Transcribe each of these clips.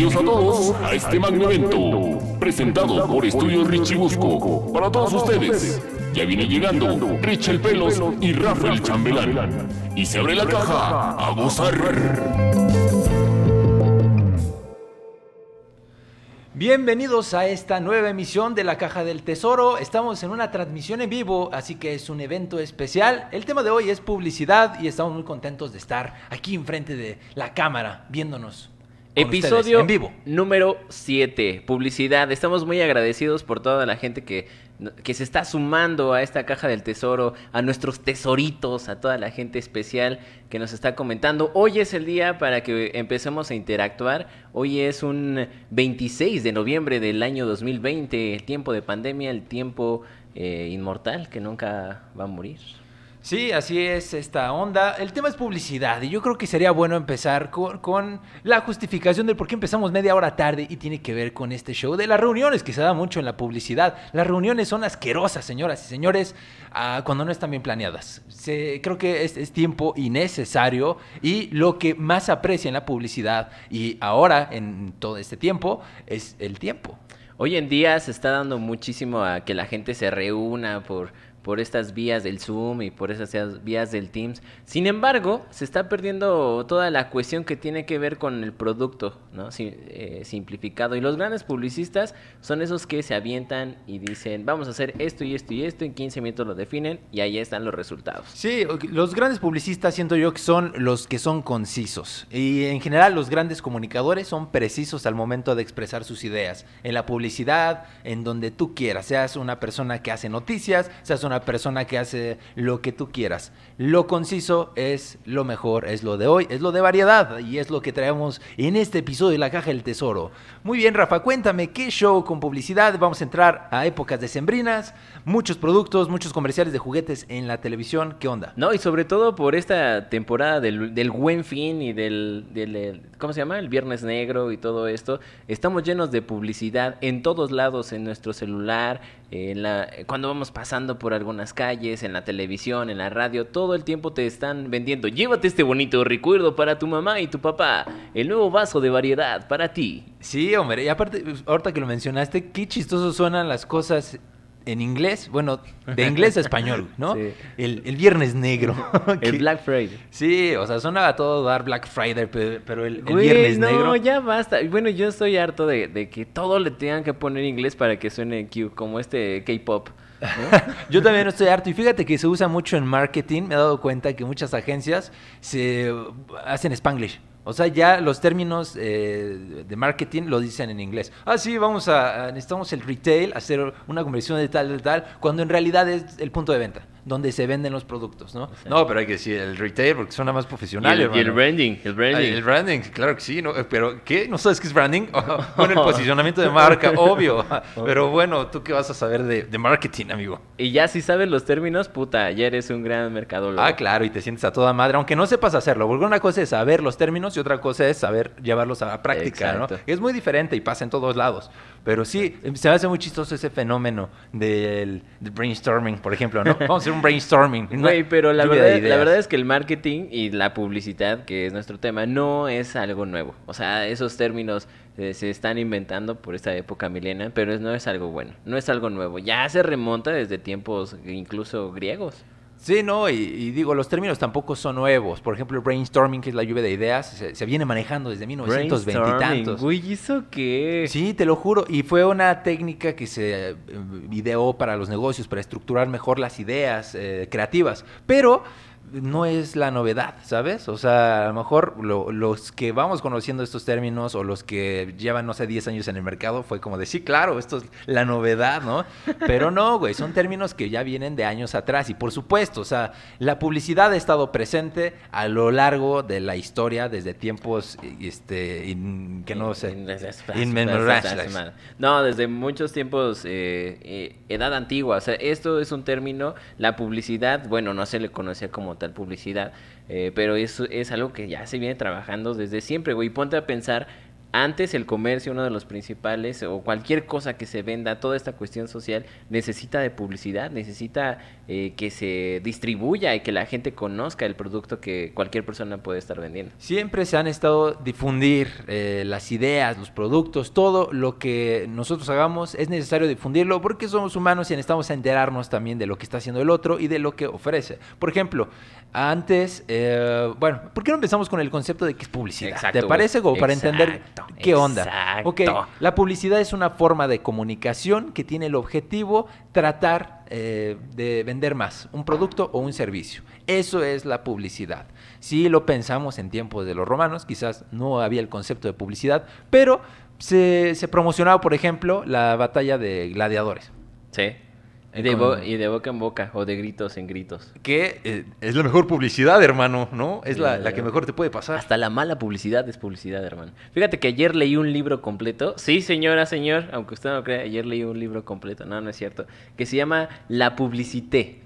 Bienvenidos a todos a este magno evento, presentado por Estudios Richie Busco. Para todos ustedes, ya viene llegando Rich el Pelos y Rafael Chambelán. Y se abre la caja a gozar. Bienvenidos a esta nueva emisión de la Caja del Tesoro. Estamos en una transmisión en vivo, así que es un evento especial. El tema de hoy es publicidad y estamos muy contentos de estar aquí enfrente de la cámara viéndonos. Episodio ustedes en vivo. número 7, publicidad. Estamos muy agradecidos por toda la gente que, que se está sumando a esta caja del tesoro, a nuestros tesoritos, a toda la gente especial que nos está comentando. Hoy es el día para que empecemos a interactuar. Hoy es un 26 de noviembre del año 2020, el tiempo de pandemia, el tiempo eh, inmortal que nunca va a morir. Sí, así es esta onda. El tema es publicidad y yo creo que sería bueno empezar con, con la justificación del por qué empezamos media hora tarde y tiene que ver con este show de las reuniones que se da mucho en la publicidad. Las reuniones son asquerosas, señoras y señores, ah, cuando no están bien planeadas. Se- creo que es, es tiempo innecesario y lo que más aprecia en la publicidad y ahora en todo este tiempo es el tiempo. Hoy en día se está dando muchísimo a que la gente se reúna por, por estas vías del Zoom y por esas vías del Teams. Sin embargo, se está perdiendo toda la cuestión que tiene que ver con el producto, ¿no? Eh, simplificado. Y los grandes publicistas son esos que se avientan y dicen, vamos a hacer esto y esto y esto, en 15 minutos lo definen y ahí están los resultados. Sí, los grandes publicistas siento yo que son los que son concisos. Y en general los grandes comunicadores son precisos al momento de expresar sus ideas. En la publicidad, en donde tú quieras. Seas una persona que hace noticias, seas una persona que hace lo que tú quieras. Lo conciso es lo mejor, es lo de hoy, es lo de variedad. Y es lo que traemos en este episodio de La Caja del Tesoro. Muy bien, Rafa, cuéntame qué show con publicidad. Vamos a entrar a épocas decembrinas, muchos productos, muchos comerciales de juguetes en la televisión. ¿Qué onda? No, y sobre todo por esta temporada del, buen fin y del, del- del- ¿cómo se llama? El Viernes Negro y todo esto. Estamos llenos de publicidad en todos lados, en nuestro celular, en la, cuando vamos pasando por algunas calles, en la televisión, en la radio, todo el tiempo te están vendiendo. Llévate este bonito recuerdo para tu mamá y tu papá. El nuevo vaso de variedad para ti. Sí, hombre, y aparte, ahorita que lo mencionaste, qué chistoso suenan las cosas en inglés, bueno, de inglés a español, ¿no? Sí. El, el viernes negro. El Black Friday. Sí, o sea, suena a todo dar Black Friday, pe- pero el, el Güey, viernes no, negro. ya basta. Bueno, yo estoy harto de, de que todo le tengan que poner inglés para que suene Q, como este K-pop. Yo también estoy harto y fíjate que se usa mucho en marketing. Me he dado cuenta que muchas agencias se hacen spanglish. O sea, ya los términos eh, de marketing lo dicen en inglés. Ah, sí, vamos a, a- necesitamos el retail, hacer una conversión de tal, de tal, cuando en realidad es el punto de venta, donde se venden los productos, ¿no? No, pero hay que decir el retail porque suena más y, profesional. el, y el branding, el branding. Ay, El branding, claro que sí, ¿no? pero ¿qué? ¿No sabes qué es branding? bueno, el posicionamiento de marca, obvio. Pero bueno, ¿tú qué vas a saber de, de marketing, amigo? Y ya si sabes los términos, puta, ya eres un gran mercadólogo. Ah, claro, y te sientes a toda madre, aunque no sepas hacerlo, porque una cosa es saber los términos y otra cosa es saber llevarlos a la práctica, ¿no? Es muy diferente y pasa en todos lados. Pero sí, se me hace muy chistoso ese fenómeno del, del brainstorming, por ejemplo, ¿no? Vamos a hacer un brainstorming. Güey, pero la verdad, la verdad es que el marketing y la publicidad, que es nuestro tema, no es algo nuevo. O sea, esos términos eh, se están inventando por esta época milenial, pero es- no es algo bueno, no es algo nuevo. Ya se remonta desde tiempos incluso griegos. Sí, no, y, y digo, los términos tampoco son nuevos. Por ejemplo, el brainstorming, que es la lluvia de ideas, se, se viene manejando desde 1920 y tantos. Güey, ¿eso qué? Sí, te lo juro. Y fue una técnica que se eh, ideó para los negocios, para estructurar mejor las ideas eh, creativas. Pero no es la novedad, ¿sabes? O sea, a lo mejor lo- los que vamos conociendo estos términos o los que llevan, no sé, 10 años en el mercado, fue como de, sí, claro, esto es la novedad, ¿no? Pero no, güey, son términos que ya vienen de años atrás. Y por supuesto, o sea, la publicidad ha estado presente a lo largo de la historia desde tiempos, este, in- que no sé, inmemorables. No, desde muchos tiempos, eh, eh, edad antigua. O sea, esto es un término, la publicidad, bueno, no se le conocía como tal publicidad, eh, pero eso es algo que ya se viene trabajando desde siempre, güey. Ponte a pensar Antes el comercio, uno de los principales, o cualquier cosa que se venda, toda esta cuestión social, necesita de publicidad, necesita eh, que se distribuya y que la gente conozca el producto que cualquier persona puede estar vendiendo. Siempre se han estado difundir eh, las ideas, los productos, todo lo que nosotros hagamos es necesario difundirlo porque somos humanos y necesitamos enterarnos también de lo que está haciendo el otro y de lo que ofrece. Por ejemplo, antes, eh, bueno, ¿por qué no empezamos con el concepto de qué es publicidad? Exacto, ¿Te parece? Como para entender Exacto, qué onda. exacto. Ok, la publicidad es una forma de comunicación que tiene el objetivo tratar eh, de vender más, un producto o un servicio. Eso es la publicidad. Si lo pensamos en tiempos de los romanos, quizás no había el concepto de publicidad, pero se, se promocionaba, por ejemplo, la batalla de gladiadores. Sí. Y de, con- bo- y de boca en boca, o de gritos en gritos. Que eh, es la mejor publicidad, hermano, ¿no? Es la, la que mejor te puede pasar. Hasta la mala publicidad es publicidad, hermano. Fíjate que ayer leí un libro completo. Sí, señora, señor, aunque usted no lo crea, ayer leí un libro completo. No, no es cierto. Que se llama La Publicité.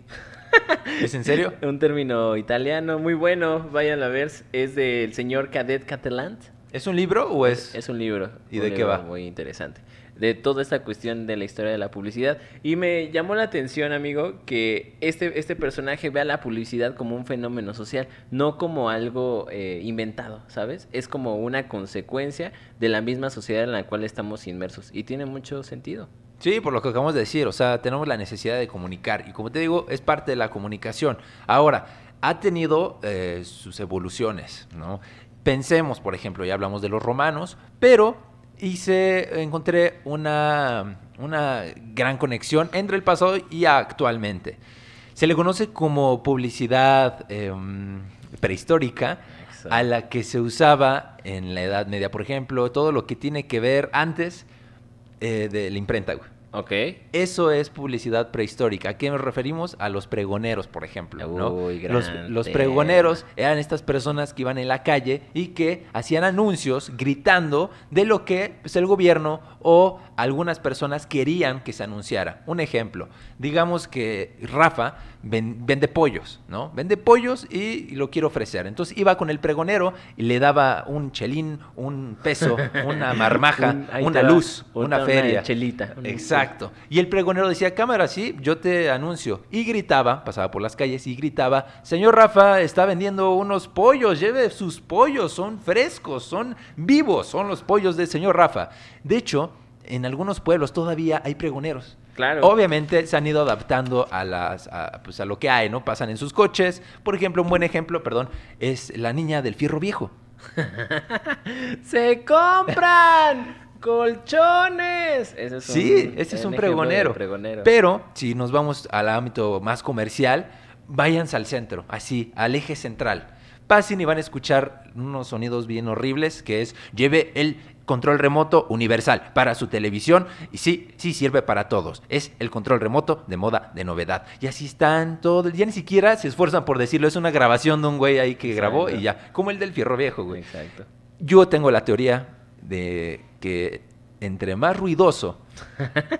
¿Es en serio? un término italiano muy bueno. Vayan a ver. Es del señor Cadet Catalan. ¿Es un libro o es...? Es un libro. ¿Y un de qué va? Muy interesante. De toda esta cuestión de la historia de la publicidad. Y me llamó la atención, amigo, que este, este personaje vea la publicidad como un fenómeno social, no como algo eh, inventado, ¿sabes? Es como una consecuencia de la misma sociedad en la cual estamos inmersos. Y tiene mucho sentido. Sí, por lo que acabamos de decir, o sea, tenemos la necesidad de comunicar y como te digo, es parte de la comunicación. Ahora, ha tenido eh, sus evoluciones, ¿no? Pensemos, por ejemplo, ya hablamos de los romanos, pero hice, encontré una, una gran conexión entre el pasado y actualmente. Se le conoce como publicidad em, prehistórica, Exacto. a la que se usaba en la Edad Media, por ejemplo, todo lo que tiene que ver antes eh, de la imprenta, güey. ¿Ok? Eso es publicidad prehistórica. ¿A qué nos referimos? A los pregoneros, por ejemplo. ¿no? Uy, los, pregoneros eran estas personas que iban en la calle y que hacían anuncios gritando de lo que pues, el gobierno o algunas personas querían que se anunciara. Un ejemplo, digamos que Rafa ven- vende pollos, ¿no? Vende pollos y, y lo quiere ofrecer. Entonces iba con el pregonero y le daba un chelín, un peso, una marmaja, Un- una luz, una una feria. chelita. Un- Exacto. Y el pregonero decía, cámara, sí, yo te anuncio. Y gritaba, pasaba por las calles y gritaba, señor Rafa, está vendiendo unos pollos, lleve sus pollos, son frescos, son vivos, son los pollos del señor Rafa. De hecho, en algunos pueblos todavía hay pregoneros. Claro. Obviamente se han ido adaptando a las a, pues a lo que hay, ¿no? Pasan en sus coches. Por ejemplo, un buen ejemplo, perdón, es la niña del fierro viejo. ¡Se compran colchones! Ese es Sí, un- ese es un pregonero. pregonero. Pero si nos vamos al ámbito más comercial, váyanse al centro, así, al eje central. Pasen y van a escuchar unos sonidos bien horribles, que es lleve el control remoto universal para su televisión y sí, sí sirve para todos. Es el control remoto de moda, de novedad. Y así están todos, ya ni siquiera se esfuerzan por decirlo, es una grabación de un güey ahí que grabó y ya, como el del fierro viejo, güey. Exacto. Yo tengo la teoría de que entre más ruidoso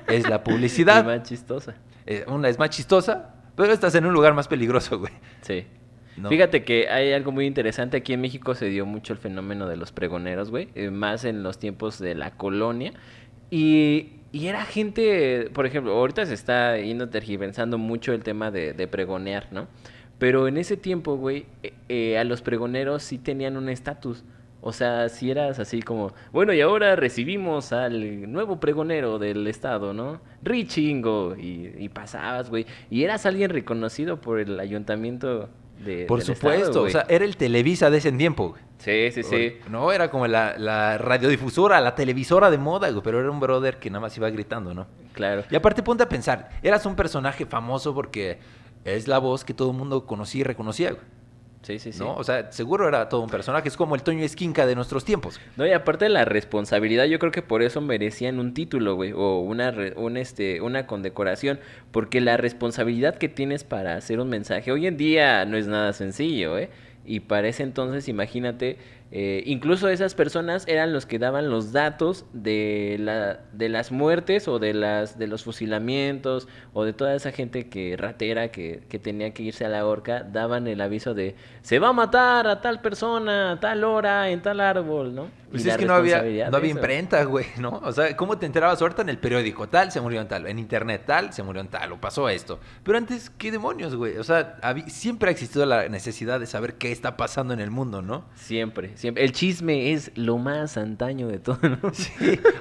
es la publicidad, más chistosa. eh, una es más chistosa, pero estás en un lugar más peligroso, güey. Sí. ¿no? Fíjate que hay algo muy interesante. Aquí en México se dio mucho el fenómeno de los pregoneros, güey. eh, más en los tiempos de la colonia. Y, y era gente, por ejemplo, ahorita se está yendo tergiversando mucho el tema de, de pregonear, ¿no? Pero en ese tiempo, güey, eh, eh, a los pregoneros sí tenían un estatus. O sea, si eras así como, bueno, y ahora recibimos al nuevo pregonero del estado, ¿no? Richingo. Y, y pasabas, güey. Y eras alguien reconocido por el ayuntamiento de. Por supuesto, estado, o sea, era el Televisa de ese tiempo, güey. Sí, sí, sí. No, era como la, la radiodifusora, la televisora de moda, güey, pero era un brother que nada más iba gritando, ¿no? Claro. Y aparte ponte a pensar, eras un personaje famoso porque es la voz que todo el mundo conocía y reconocía, güey. Sí, sí, sí. ¿no? O sea, seguro era todo un personaje, es como el Toño Esquinca de nuestros tiempos. No, y aparte de la responsabilidad, yo creo que por eso merecían un título, güey, o una, re- un, este, una condecoración, porque la responsabilidad que tienes para hacer un mensaje hoy en día no es nada sencillo, ¿eh? Y para ese entonces, imagínate, eh, incluso esas personas eran los que daban los datos de, la, de las muertes o de, las, de los fusilamientos o de toda esa gente que ratera que, que tenía que irse a la horca, daban el aviso de se va a matar a tal persona, a tal hora, en tal árbol, ¿no? Pues es que no había, no había imprenta, güey, ¿no? O sea, ¿cómo te enterabas ahorita en el periódico? Tal, se murió en tal. En internet, tal, se murió en tal. O pasó esto. Pero antes, ¿qué demonios, güey? O sea, habí- siempre ha existido la necesidad de saber qué está pasando en el mundo, ¿no? Siempre, siempre. El chisme es lo más antaño de todo, ¿no? Sí.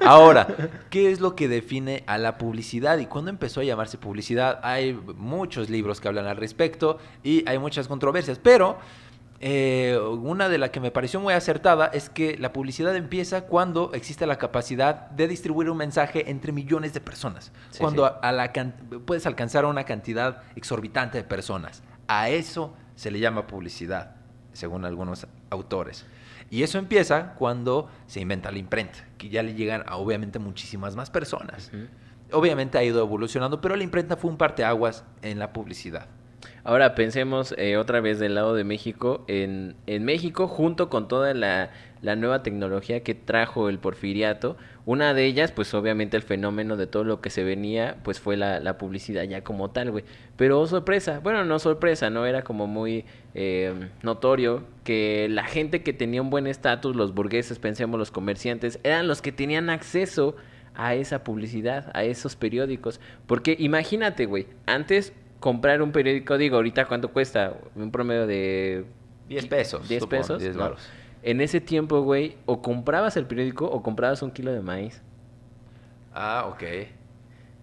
Ahora, ¿qué es lo que define a la publicidad y cuándo empezó a llamarse publicidad? Hay muchos libros que hablan al respecto y hay muchas controversias, pero eh, una de las que me pareció muy acertada es que la publicidad empieza cuando existe la capacidad de distribuir un mensaje entre millones de personas, Sí, cuando sí. A, a la can- puedes alcanzar a una cantidad exorbitante de personas. A eso se le llama publicidad, según algunos autores. Y eso empieza cuando se inventa la imprenta, que ya le llegan a obviamente muchísimas más personas. Obviamente ha ido evolucionando, pero la imprenta fue un parteaguas en la publicidad. Ahora pensemos eh, otra vez del lado de México. En, en México, junto con toda la, la nueva tecnología que trajo el porfiriato, una de ellas, pues obviamente el fenómeno de todo lo que se venía, pues fue la, la publicidad ya como tal, güey. Pero oh, sorpresa, bueno, no sorpresa, ¿no? Era como muy eh, notorio que la gente que tenía un buen estatus, los burgueses, pensemos los comerciantes, eran los que tenían acceso a esa publicidad, a esos periódicos. Porque imagínate, güey, antes comprar un periódico, digo, ahorita cuánto cuesta, un promedio de 10 pesos. 10 supongo, pesos, 10 ¿no? varos. En ese tiempo, güey, o comprabas el periódico o comprabas un kilo de maíz. Ah, ok.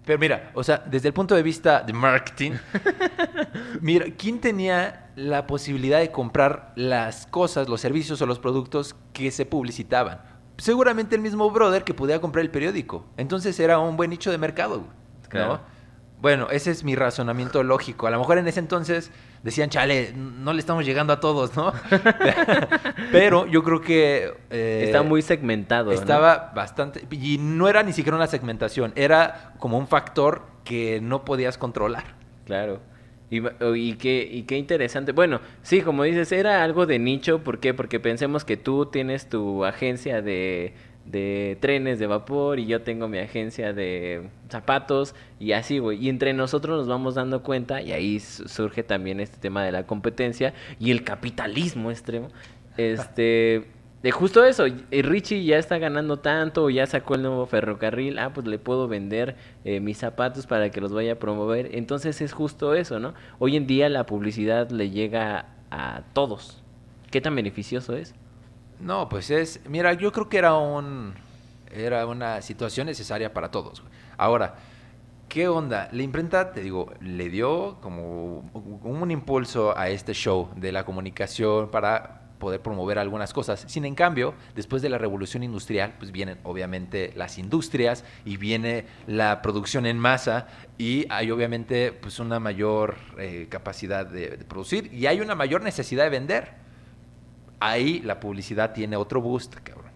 Pero mira, o sea, desde el punto de vista de marketing, mira, ¿quién tenía la posibilidad de comprar las cosas, los servicios o los productos que se publicitaban? Seguramente el mismo brother que podía comprar el periódico. Entonces era un buen nicho de mercado, güey, ¿no? Bueno, ese es mi razonamiento lógico. A lo mejor en ese entonces decían, chale, no le estamos llegando a todos, ¿no? Pero yo creo que... eh, Está muy segmentado. ¿no? estaba bastante... Y no era ni siquiera una segmentación, era como un factor que no podías controlar. Claro. Y, va- o- y qué, y qué interesante. Bueno, sí, como dices, era algo de nicho. ¿Por qué? Porque pensemos que tú tienes tu agencia de, de trenes de vapor y yo tengo mi agencia de zapatos y así, güey. Y entre nosotros nos vamos dando cuenta y ahí su- surge también este tema de la competencia y el capitalismo extremo. Este... De justo eso, Richie ya está ganando tanto, ya sacó el nuevo ferrocarril, ah, pues le puedo vender eh, mis zapatos para que los vaya a promover. Entonces es justo eso, ¿no? Hoy en día la publicidad le llega a todos. ¿Qué tan beneficioso es? No, pues es... Mira, yo creo que era un... Era una situación necesaria para todos. Ahora, ¿qué onda? La imprenta, te digo, le dio como un impulso a este show de la comunicación para poder promover algunas cosas. Sin en cambio, después de la revolución industrial, pues vienen obviamente las industrias y viene la producción en masa y hay obviamente pues una mayor eh, capacidad de producir y hay una mayor necesidad de vender. Ahí la publicidad tiene otro boost, cabrón.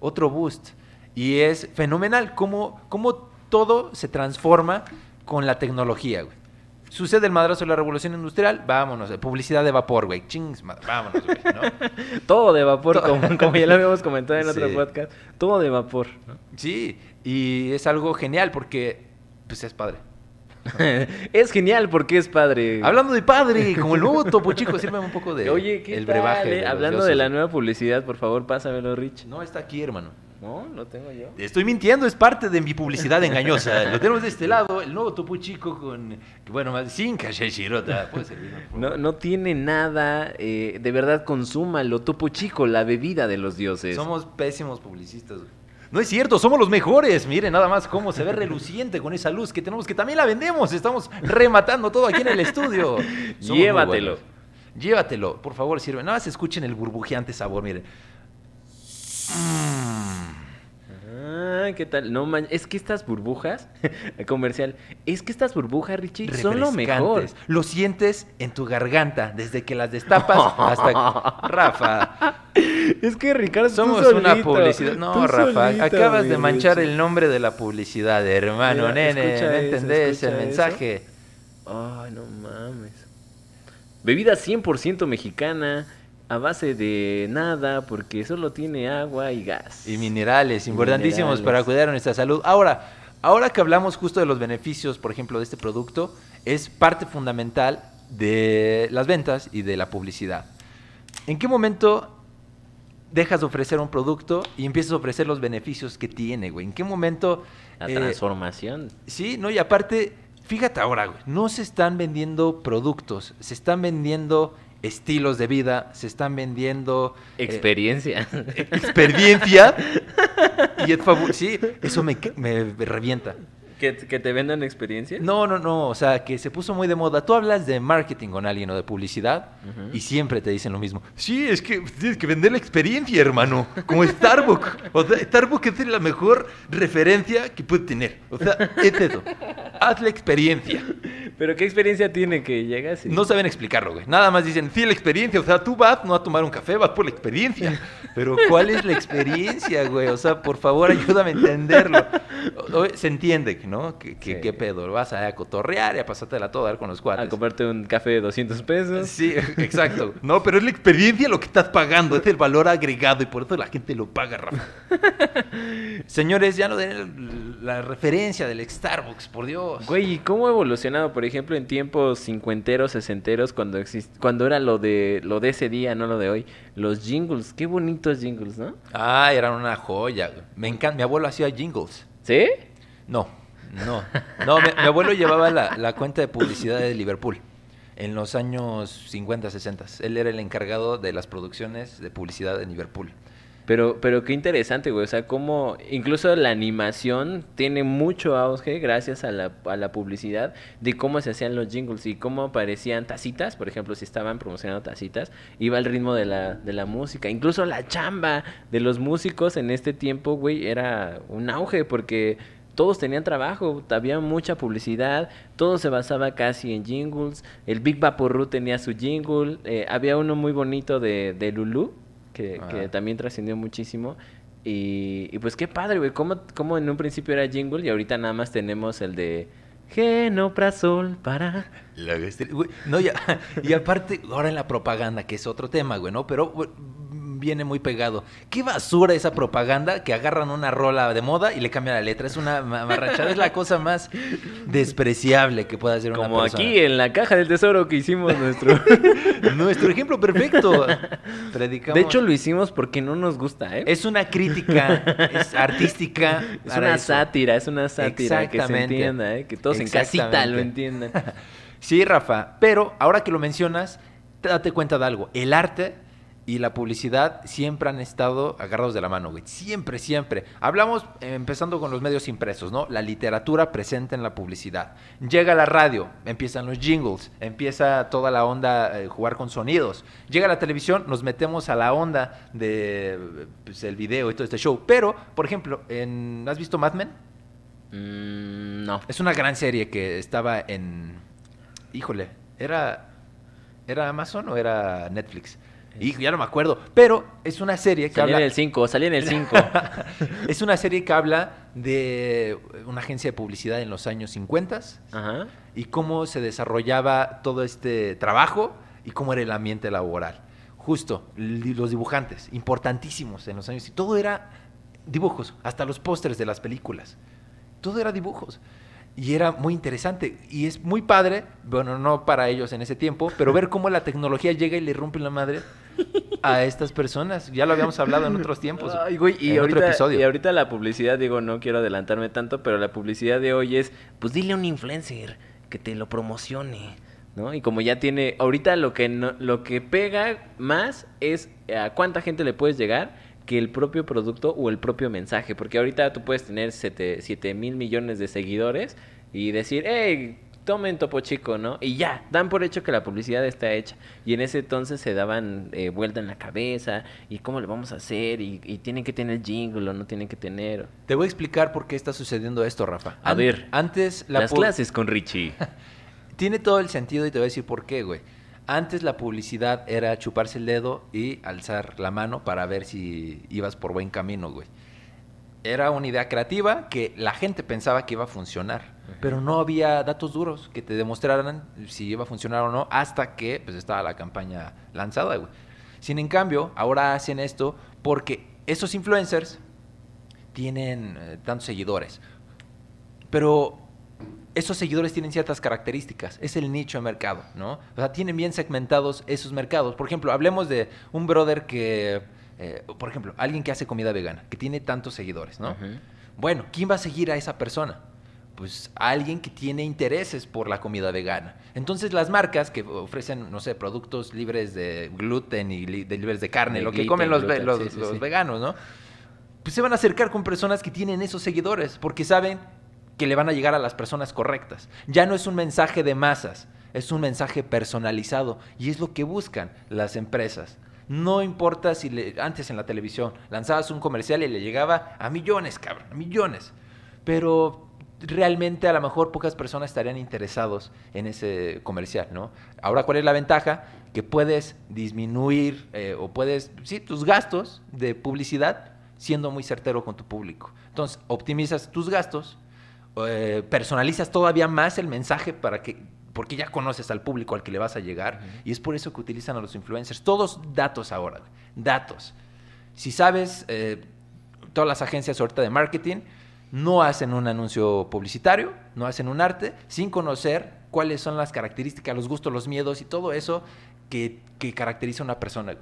Otro boost. Y es fenomenal cómo, cómo todo se transforma con la tecnología, güey. Sucede el madrazo de la revolución industrial, vámonos. Publicidad de vapor, güey. Chings, vámonos, güey, ¿no? Todo de vapor, Todo. como, como ya lo habíamos comentado en otro Sí. podcast. Todo de vapor. ¿no? Sí, y es algo genial porque, pues es padre. es genial porque es padre. Hablando de padre, como el nuevo Topo Chico, sírveme un poco de Oye, ¿qué el tal, brebaje. eh? Hablando de la nueva publicidad, por favor, pásamelo, Rich. No, está aquí, hermano. No, lo tengo yo. Estoy mintiendo, es parte de mi publicidad engañosa. Lo tenemos de este lado, el nuevo Topo Chico con, bueno, más sin shirota. Puede servir. No, no tiene nada, eh, de verdad consúmalo, Topo Chico, la bebida de los dioses. Somos pésimos publicistas. güey. No es cierto, somos los mejores. Miren nada más cómo se ve reluciente con esa luz que tenemos, que también la vendemos. Estamos rematando todo aquí en el estudio. Somos Llévatelo. Llévatelo, por favor, sirve. Nada más escuchen el burbujeante sabor, miren. Ah, ¿qué tal? No man, es que estas burbujas, comercial, es que estas burbujas, Richie, son lo mejor. Lo sientes en tu garganta desde que las destapas hasta. Rafa, Es que Ricardo, tú somos una publicidad. No, Rafa, solito, acabas de manchar Richie. el nombre de la publicidad, hermano, Mira, nene. ¿No entendés el mensaje? Ay, no mames. Bebida 100% mexicana. A base de nada porque solo tiene agua y gas. Y minerales, importantísimos minerales. para cuidar nuestra salud. Ahora, ahora que hablamos justo de los beneficios, por ejemplo, de este producto, es parte fundamental de las ventas y de la publicidad. ¿En qué momento dejas de ofrecer un producto y empiezas a ofrecer los beneficios que tiene, güey? ¿En qué momento... La eh, transformación. Sí, no, y aparte, fíjate ahora, güey, no se están vendiendo productos, se están vendiendo estilos de vida, se están vendiendo eh, Experiencia. experiencia. y es sí, eso me, me revienta. ¿Que, que te vendan experiencia? No, no, no, o sea, que se puso muy de moda. Tú hablas de marketing con alguien o de publicidad y siempre te dicen lo mismo. Sí, es que tienes que vender la experiencia, hermano. Como Starbucks. O sea, Starbucks es la mejor referencia que puede tener. O sea, es eso. Haz la experiencia. ¿Pero qué experiencia tiene que llegas y... No saben explicarlo, güey. Nada más dicen, sí, la experiencia. O sea, tú vas no a tomar un café, vas por la experiencia. Pero, ¿cuál es la experiencia, güey? O sea, por favor, ayúdame a entenderlo. Se entiende, ¿no? Sí. ¿Qué pedo? Vas a cotorrear y a pasártela todo a con los cuates. A comprarte un café de 200 pesos. Sí, exacto. No, pero es la experiencia lo que estás pagando, es el valor agregado y por eso la gente lo paga, Rafa. Señores, ya no den la referencia del Starbucks, por Dios. Güey, ¿y cómo ha evolucionado, por ejemplo, en tiempos cincuenteros, sesenteros, cuando exist... cuando era lo de lo de ese día, no lo de hoy? Los jingles, qué bonitos jingles, ¿no? Ah, eran una joya. Me encanta. Mi abuelo hacía jingles. ¿Sí? No, no. No, mi, mi abuelo llevaba la, la cuenta de publicidad de Liverpool en los años 50, 60. Él era el encargado de las producciones de publicidad de Liverpool. Pero, pero qué interesante, güey. O sea, cómo incluso la animación tiene mucho auge gracias a la, a la publicidad de cómo se hacían los jingles y cómo aparecían tacitas. Por ejemplo, si estaban promocionando tacitas, iba al ritmo de la, de la música. Incluso la chamba de los músicos en este tiempo, güey, era un auge porque todos tenían trabajo, había mucha publicidad, todo se basaba casi en jingles. El Big Vaporru tenía su jingle, eh, había uno muy bonito de, de Lulu, que, que también trascendió muchísimo. Y, y pues qué padre, güey, cómo, cómo en un principio era jingle y ahorita nada más tenemos el de Genoprazol para... La güey, No, ya, y aparte, ahora en la propaganda, que es otro tema, güey, ¿no? Pero güey, viene muy pegado. Qué basura esa propaganda que agarran una rola de moda y le cambian la letra. Es una mamarrachada, es la cosa más despreciable que puede hacer una Como persona. aquí en la caja del tesoro que hicimos nuestro... Nuestro ejemplo perfecto. Predicamos. de hecho lo hicimos porque no nos gusta, ¿eh? es una crítica, es artística. Es una eso. sátira, es una sátira que se entienda, ¿eh? que todos en casita lo entiendan. Sí, Rafa, pero ahora que lo mencionas, date cuenta de algo. El arte y la publicidad siempre han estado agarrados de la mano, güey. Siempre, siempre. Hablamos eh, empezando con los medios impresos, ¿no? La literatura presente en la publicidad. Llega la radio, empiezan los jingles, empieza toda la onda eh, jugar con sonidos. Llega la televisión, nos metemos a la onda de pues, el video y todo este show. Pero, por ejemplo, en, ¿has visto Mad Men? Mm, no. Es una gran serie que estaba en. Híjole, ¿era. ¿Era Amazon o era Netflix? Hijo, ya no me acuerdo. Pero es una serie que Salí en habla. el 5, salí en el 5. es una serie que habla de una agencia de publicidad en los años 50 Ajá. y cómo se desarrollaba todo este trabajo y cómo era el ambiente laboral. Justo, los dibujantes, importantísimos en los años. Y todo era dibujos, hasta los pósters de las películas. Todo era dibujos. Y era muy interesante. Y es muy padre, bueno, no para ellos en ese tiempo, pero ver cómo la tecnología llega y le rompe la madre a estas personas. Ya lo habíamos hablado en otros tiempos. Ay, güey, y en otro episodio. y ahorita la publicidad, digo, no quiero adelantarme tanto, pero la publicidad de hoy es, pues dile a un influencer que te lo promocione, ¿no? Y como ya tiene, ahorita lo que no, lo que pega más es a cuánta gente le puedes llegar que el propio producto o el propio mensaje, porque ahorita tú puedes tener 7 mil millones de seguidores y decir, hey, tomen Topo Chico, ¿no? Y ya, dan por hecho que la publicidad está hecha. Y en ese entonces se daban eh, vuelta en la cabeza, y cómo le vamos a hacer, y, y tienen que tener jingle o no tienen que tener. Te voy a explicar por qué está sucediendo esto, Rafa. A An- ver, Antes la Las clases con Richie. Tiene todo el sentido y te voy a decir por qué, güey. Antes la publicidad era chuparse el dedo y alzar la mano para ver si ibas por buen camino, güey. Era una idea creativa que la gente pensaba que iba a funcionar, pero no había datos duros que te demostraran si iba a funcionar o no hasta que pues estaba la campaña lanzada, güey. Sin en cambio, ahora hacen esto porque esos influencers tienen eh, tantos seguidores. Pero esos seguidores tienen ciertas características. Es el nicho de mercado, ¿no? O sea, tienen bien segmentados esos mercados. Por ejemplo, hablemos de un brother que, eh, por ejemplo, alguien que hace comida vegana, que tiene tantos seguidores, ¿no? Bueno, ¿quién va a seguir a esa persona? Pues alguien que tiene intereses por la comida vegana. Entonces las marcas que ofrecen, no sé, productos libres de gluten y li- de libres de carne, De lo que comen los, ve- gluten, los- sí, sí, los sí. veganos, ¿no? Pues se van a acercar con personas que tienen esos seguidores, porque saben que le van a llegar a las personas correctas. Ya no es un mensaje de masas, es un mensaje personalizado y es lo que buscan las empresas. No importa si antes en la televisión lanzabas un comercial y le llegaba a millones, cabrón, a millones. Pero realmente a lo mejor pocas personas estarían interesados en ese comercial, ¿no? Ahora, ¿cuál es la ventaja? Que puedes disminuir eh, o puedes, sí, tus gastos de publicidad siendo muy certero con tu público. Entonces, optimizas tus gastos, eh, personalizas todavía más el mensaje para que porque ya conoces al público al que le vas a llegar y es por eso que utilizan a los influencers. Todos datos ahora, datos. Si sabes, eh, todas las agencias ahorita de marketing no hacen un anuncio publicitario, no hacen un arte, sin conocer cuáles son las características, los gustos, los miedos y todo eso que, que caracteriza a una persona.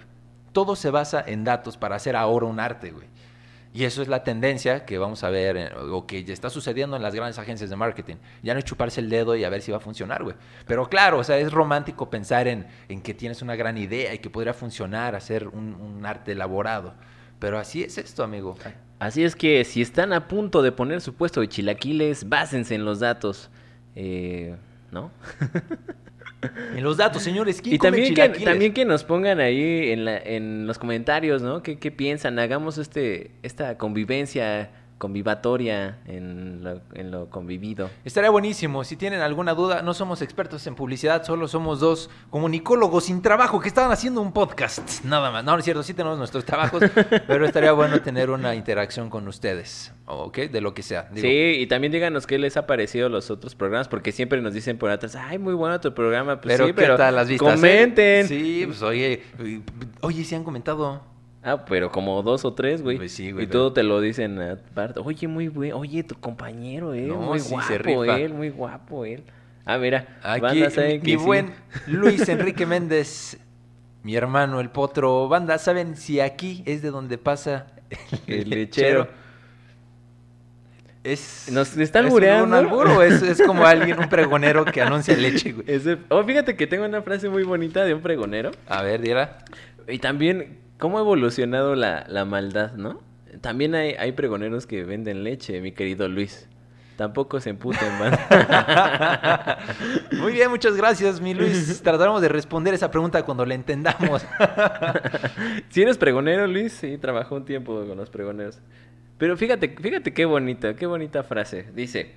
Todo se basa en datos para hacer ahora un arte, güey. Y eso es la tendencia que vamos a ver, eh, o que ya está sucediendo en las grandes agencias de marketing. Ya no es chuparse el dedo y a ver si va a funcionar, güey. Pero claro, o sea, es romántico pensar en, en que tienes una gran idea y que podría funcionar, hacer un, un arte elaborado. Pero así es esto, amigo. Así es que si están a punto de poner su puesto de chilaquiles, básense en los datos. Eh, ¿No? En los datos, señores, ¿quién Y come también que, también que nos pongan ahí en, la- en los comentarios, ¿no? ¿Qué, qué piensan? Hagamos este esta convivencia convivatoria en lo, en lo convivido. Estaría buenísimo. Si tienen alguna duda, no somos expertos en publicidad, solo somos dos comunicólogos sin trabajo que estaban haciendo un podcast. Nada más. No, no es cierto, sí tenemos nuestros trabajos, pero estaría bueno tener una interacción con ustedes, ¿ok? De lo que sea. Digo, Sí, y también díganos qué les ha parecido los otros programas, porque siempre nos dicen por atrás, ay, muy bueno tu programa. Pues pero sí, ¿qué pero tal las vistas? eh? comenten. Sí, pues oye, oye, sí han comentado. Ah, pero como dos o tres, güey. Pues sí, güey, Y pero- todo te lo dicen aparte. Oye, muy bueno. Oye, tu compañero, eh. No, muy sí, se guapo rifa. él, muy guapo él. Ah, mira. Aquí, mi, buen Luis Enrique Méndez, mi hermano, el potro. Banda, ¿saben si aquí es de donde pasa El lechero. Es, Nos están ¿es albureando. un albur o es, es como alguien, un pregonero que anuncia leche, güey? Oh, fíjate que tengo una frase muy bonita de un pregonero. A ver, dila. Y también, ¿cómo ha evolucionado la, la maldad, no? También hay, hay pregoneros que venden leche, mi querido Luis. Tampoco se emputen, banda. Muy bien, muchas gracias, mi Luis. Trataremos de responder esa pregunta cuando la entendamos. Si eres pregonero, Luis, sí, trabajó un tiempo con los pregoneros. Pero fíjate, fíjate qué bonita, qué bonita frase. Dice,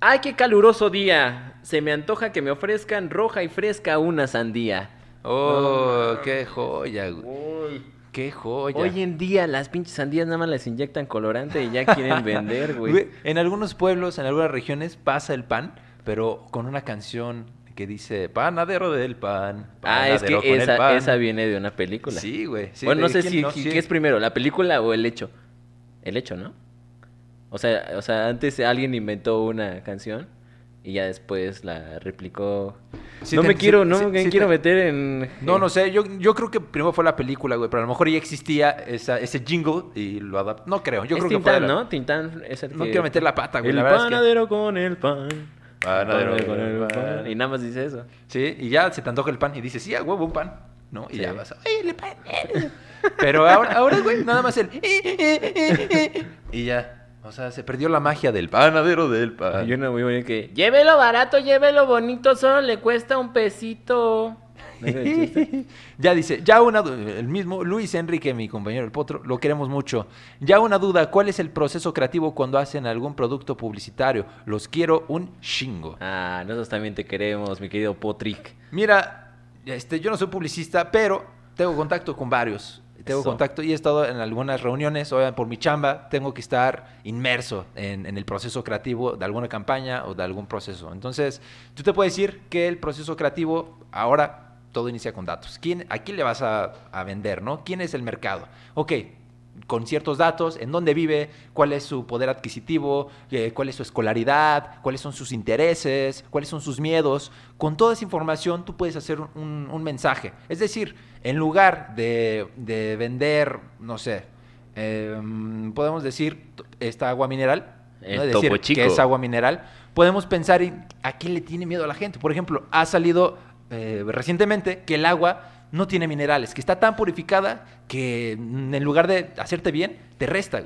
¡ay, qué caluroso día! Se me antoja que me ofrezcan roja y fresca una sandía. Oh, qué joya, güey. Qué joya. Hoy en día las pinches sandías nada más les inyectan colorante y ya quieren vender, güey. En algunos pueblos, en algunas regiones, pasa el pan, pero con una canción que dice panadero del pan. Ah, es que esa, pan". esa viene de una película. Sí, güey. sí, bueno, no sé si no, si- sí. qué es primero, la película o el hecho. El hecho, ¿no? O sea, o sea, antes alguien inventó una canción y ya después la replicó. Sí no te- me quiero, no sí- me quiero te- meter en No, no sé, yo, yo creo que primero fue la película, güey, pero a lo mejor ya existía esa, ese jingle y lo adaptó. No creo, yo es creo que fue. La- ¿no? Tintán es el No quiero meter la pata, güey, El la verdad es que- panadero con el pan. Panadero con el pan. Y nada más dice eso. Sí, y ya se te antoja el pan y dices, sí, a huevo, un pan. ¿No? Y ya vas, ¡ay, el pan! Pero ahora, ahora, güey, nada más el. Y ya. O sea, se perdió la magia del panadero del pan. Hay una muy bonita que llévelo barato, llévelo bonito, solo le cuesta un pesito. Ya dice, ya una el mismo Luis Enrique, mi compañero el potro, lo queremos mucho. Ya una duda, ¿cuál es el proceso creativo cuando hacen algún producto publicitario? Los quiero un chingo. Ah, nosotros también te queremos, mi querido Potrick. Mira, este, yo no soy publicista, pero tengo contacto con varios. Tengo Eso. contacto y he estado en algunas reuniones, obviamente por mi chamba, tengo que estar inmerso en, en el proceso creativo de alguna campaña o de algún proceso. Entonces, tú te puedes decir que el proceso creativo ahora todo inicia con datos. ¿Quién, ¿A quién le vas a, a vender, no? ¿Quién es el mercado? Ok, con ciertos datos, en dónde vive, cuál es su poder adquisitivo, eh, cuál es su escolaridad, cuáles son sus intereses, cuáles son sus miedos. Con toda esa información tú puedes hacer un, un mensaje. Es decir, en lugar de, de vender, no sé, eh, podemos decir esta agua mineral, ¿no? decir que es agua mineral, podemos pensar en a quién le tiene miedo a la gente. Por ejemplo, ha salido eh, recientemente que el agua no tiene minerales, que está tan purificada que en lugar de hacerte bien, te resta.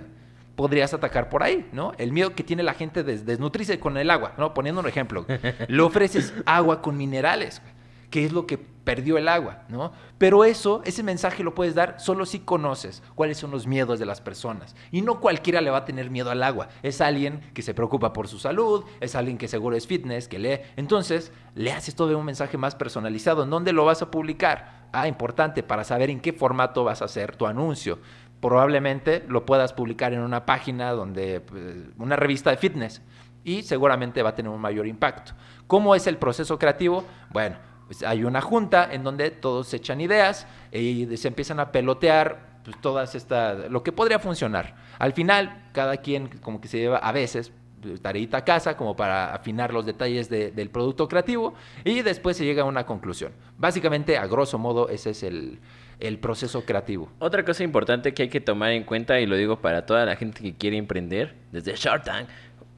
Podrías atacar por ahí, ¿no? El miedo que tiene la gente de desnutrirse con el agua, ¿no? Poniendo un ejemplo. Le ofreces agua con minerales, güey, que es lo que perdió el agua, ¿no? Pero eso, ese mensaje lo puedes dar solo si conoces cuáles son los miedos de las personas. Y no cualquiera le va a tener miedo al agua. Es alguien que se preocupa por su salud, es alguien que seguro es fitness, que lee. Entonces, le haces todo un mensaje más personalizado. ¿En dónde lo vas a publicar? Ah, importante para saber en qué formato vas a hacer tu anuncio. Probablemente lo puedas publicar en una página donde, pues, una revista de fitness y seguramente va a tener un mayor impacto. ¿Cómo es el proceso creativo? Bueno, pues hay una junta en donde todos se echan ideas y se empiezan a pelotear pues, todas estas, lo que podría funcionar. Al final, cada quien como que se lleva a veces tareita a casa como para afinar los detalles de- del producto creativo y después se llega a una conclusión. Básicamente, a grosso modo, ese es el, el proceso creativo. Otra cosa importante que hay que tomar en cuenta, y lo digo para toda la gente que quiere emprender, desde Shark Tank,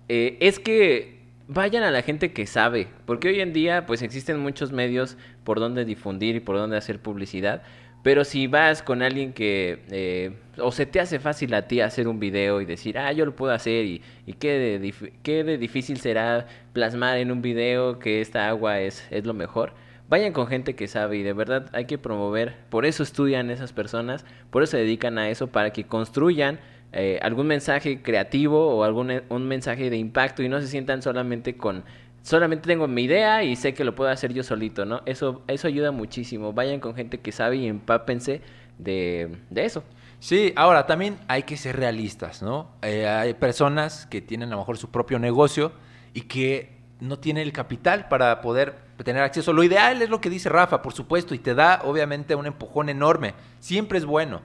eh, es que vayan a la gente que sabe, porque hoy en día pues existen muchos medios por donde difundir y por donde hacer publicidad, pero si vas con alguien que eh, o se te hace fácil a ti hacer un video y decir, ah, yo lo puedo hacer y, y qué, de qué de difícil será plasmar en un video que esta agua es, es lo mejor, Vayan con gente que sabe y de verdad hay que promover, por eso estudian esas personas, por eso se dedican a eso, para que construyan eh, algún mensaje creativo o algún eh, un mensaje de impacto y no se sientan solamente con, solamente tengo mi idea y sé que lo puedo hacer yo solito, ¿no? Eso, eso ayuda muchísimo. Vayan con gente que sabe y empápense de, de eso. Sí, ahora también hay que ser realistas, ¿no? Eh, hay personas que tienen a lo mejor su propio negocio y que no tienen el capital para poder tener acceso. Lo ideal es lo que dice Rafa, por supuesto, y te da obviamente un empujón enorme. Siempre es bueno,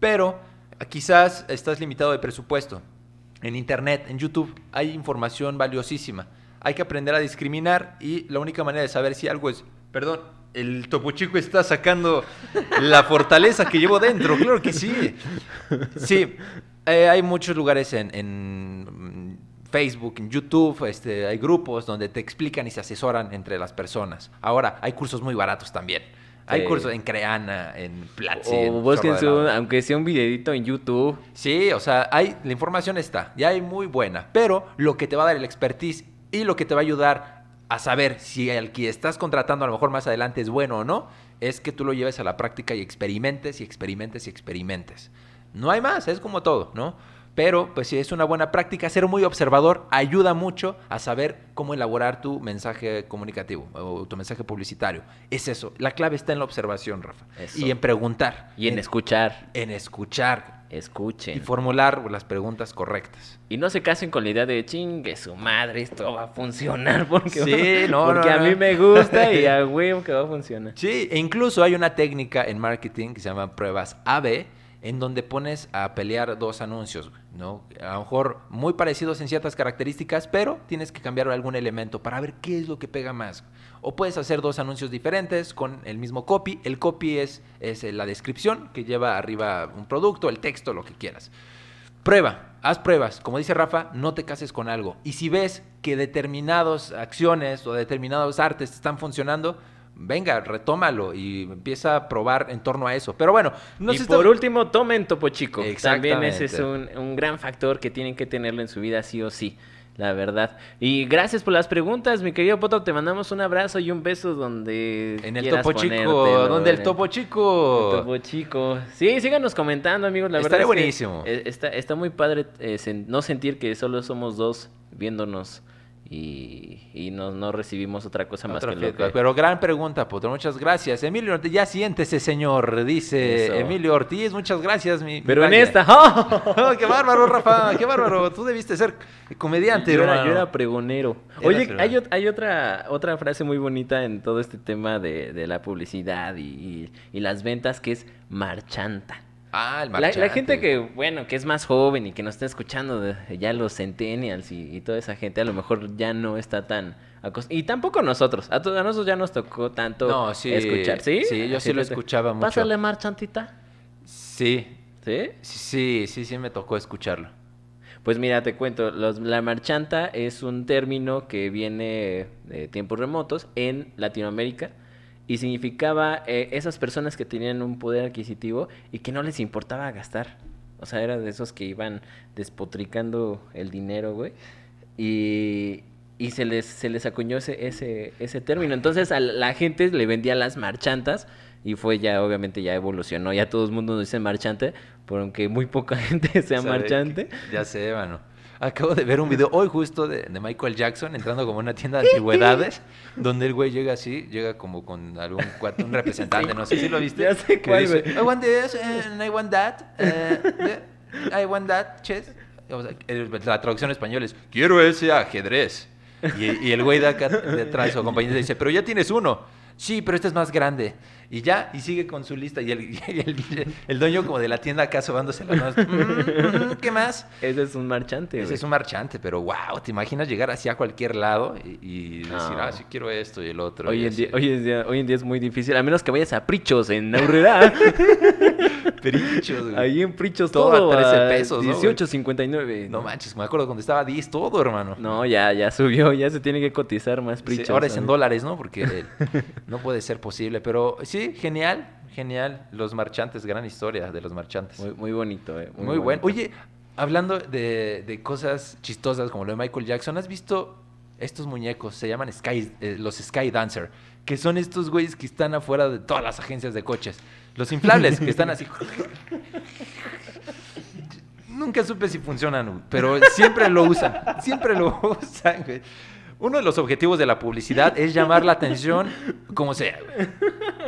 pero quizás estás limitado de presupuesto. En Internet, en YouTube, hay información valiosísima. Hay que aprender a discriminar y la única manera de saber si algo es... Perdón, el Topo Chico está sacando la fortaleza que llevo dentro, claro que sí. Sí, eh, hay muchos lugares en, en, Facebook, en YouTube, este, hay grupos donde te explican y se asesoran entre las personas. Ahora, hay cursos muy baratos también. Hay Sí. cursos en Creana, en Platzi. en o un búsquense, un- aunque sea un videito en YouTube, Sí, o sea, hay, la información está, ya hay muy buena, pero lo que te va a dar el expertise y lo que te va a ayudar a saber si el que estás contratando a lo mejor más adelante es bueno o no, es que tú lo lleves a la práctica y experimentes y experimentes y experimentes. No hay más, es como todo, ¿no? Pero, pues si es una buena práctica, ser muy observador ayuda mucho a saber cómo elaborar tu mensaje comunicativo o tu mensaje publicitario. Es eso, la clave está en la observación, Rafa. Eso. Y en preguntar. y en escuchar, En escuchar escuchen. y formular las preguntas correctas. Y no se casen con la idea de chingue su madre, esto va a funcionar porque, Sí, no, porque no, a mí me gusta y a huevo que va a funcionar. Sí, e incluso hay una técnica en marketing que se llama pruebas AB, en donde pones a pelear dos anuncios, ¿no? A lo mejor muy parecidos en ciertas características, pero tienes que cambiar algún elemento para ver qué es lo que pega más. O puedes hacer dos anuncios diferentes con el mismo copy. El copy es, es eh, la descripción que lleva arriba un producto, el texto, lo que quieras. Prueba, haz pruebas. Como dice Rafa, no te cases con algo. Y si ves que determinadas acciones o determinados artes te están funcionando, venga, retómalo y empieza a probar en torno a eso. Pero bueno, no y se por está- último, tomen Topo Chico. También ese es un, un gran factor que tienen que tenerlo en su vida sí o sí. La verdad. Y gracias por las preguntas, mi querido Poto. Te mandamos un abrazo y un beso donde. En el Topo Chico, donde el Topo Chico. Topo Chico. Sí, síganos comentando, amigos. La Estaría verdad es que, buenísimo. eh, está, está muy padre eh, sen- no sentir que solo somos dos viéndonos y, y no, no recibimos otra cosa más Otra que lo que... Pero gran pregunta, Potro. Muchas gracias. Emilio Ortiz, ya siéntese, señor. Dice Eso. Emilio Ortiz. Muchas gracias, mi. mi Pero en esta... ¡oh! Oh, ¡Qué bárbaro, Rafa! ¡Qué bárbaro! Tú debiste ser comediante, Yo era, yo era pregonero. Oye, pregonero. hay, hay otra, otra frase muy bonita en todo este tema de, de la publicidad y, y- y las ventas que es marchanta. Ah, el La, gente que, bueno, que es más joven y que nos está escuchando, de- ya los centennials y, y toda esa gente, a lo mejor ya no está tan acos- Y tampoco nosotros, a, a nosotros ya nos tocó tanto No, sí, escuchar, ¿sí? sí, yo sí lo escuchaba mucho. Pásale marchantita, Sí, ¿sí? sí, sí, sí, me tocó escucharlo. Pues mira, te cuento, los- la marchanta es un término que viene de tiempos remotos en Latinoamérica y significaba eh, esas personas que tenían un poder adquisitivo y que no les importaba gastar. O sea, era de esos que iban despotricando el dinero, güey. Y, y se les, se les acuñó ese, ese, ese término. Entonces a la gente le vendía las marchantas y fue ya, obviamente ya evolucionó. Ya todo el mundo dice marchante, por aunque muy poca gente sea marchante. que- Ya sé, mano. Acabo de ver un video hoy justo de, de Michael Jackson entrando como a una tienda de antigüedades, donde el güey llega así, llega como con algún un representante, no sé si lo viste. Ya sé cuál, dice. I want this and I want that. yeah, I want that, chess. O sea, la traducción en español es, quiero ese ajedrez. Y, y el güey de acá detrás, su compañero, dice, pero ya tienes uno. Sí, pero este es más grande. Y ya, y sigue con su lista. Y el, y el, el dueño como de la tienda acá sobándose manos. "Mm, mm, ¿Qué más? Ese es un marchante, Ese güey. es un marchante, pero wow, ¿te imaginas llegar así a cualquier lado y, y decir, No. ah, sí quiero esto y el otro? Hoy y en, día, hoy, en día, hoy en día es muy difícil, a menos que vayas a Prichos en Aurrera. Perichos, güey. Ahí en Prichos Todo todo, a 13 a pesos, ¿no, güey? 18.59. No manches, me acuerdo cuando estaba 10 todo, hermano. No, ya, ya subió, ya se tiene que cotizar más Sí, Prichos. ahora es en dólares, ¿no? Porque no puede ser posible. Pero sí, genial, genial. Los marchantes, gran historia de los marchantes. Muy, muy bonito, eh. Muy, bueno. Oye, hablando de, de cosas chistosas como lo de Michael Jackson, ¿has visto estos muñecos? Se llaman Sky, eh, los Sky Dancer, que son estos güeyes que están afuera de todas las agencias de coches. Los inflables, que están así. Nunca supe si funcionan, pero siempre lo usan. Siempre lo usan, güey. Uno de los objetivos de la publicidad es llamar la atención como sea.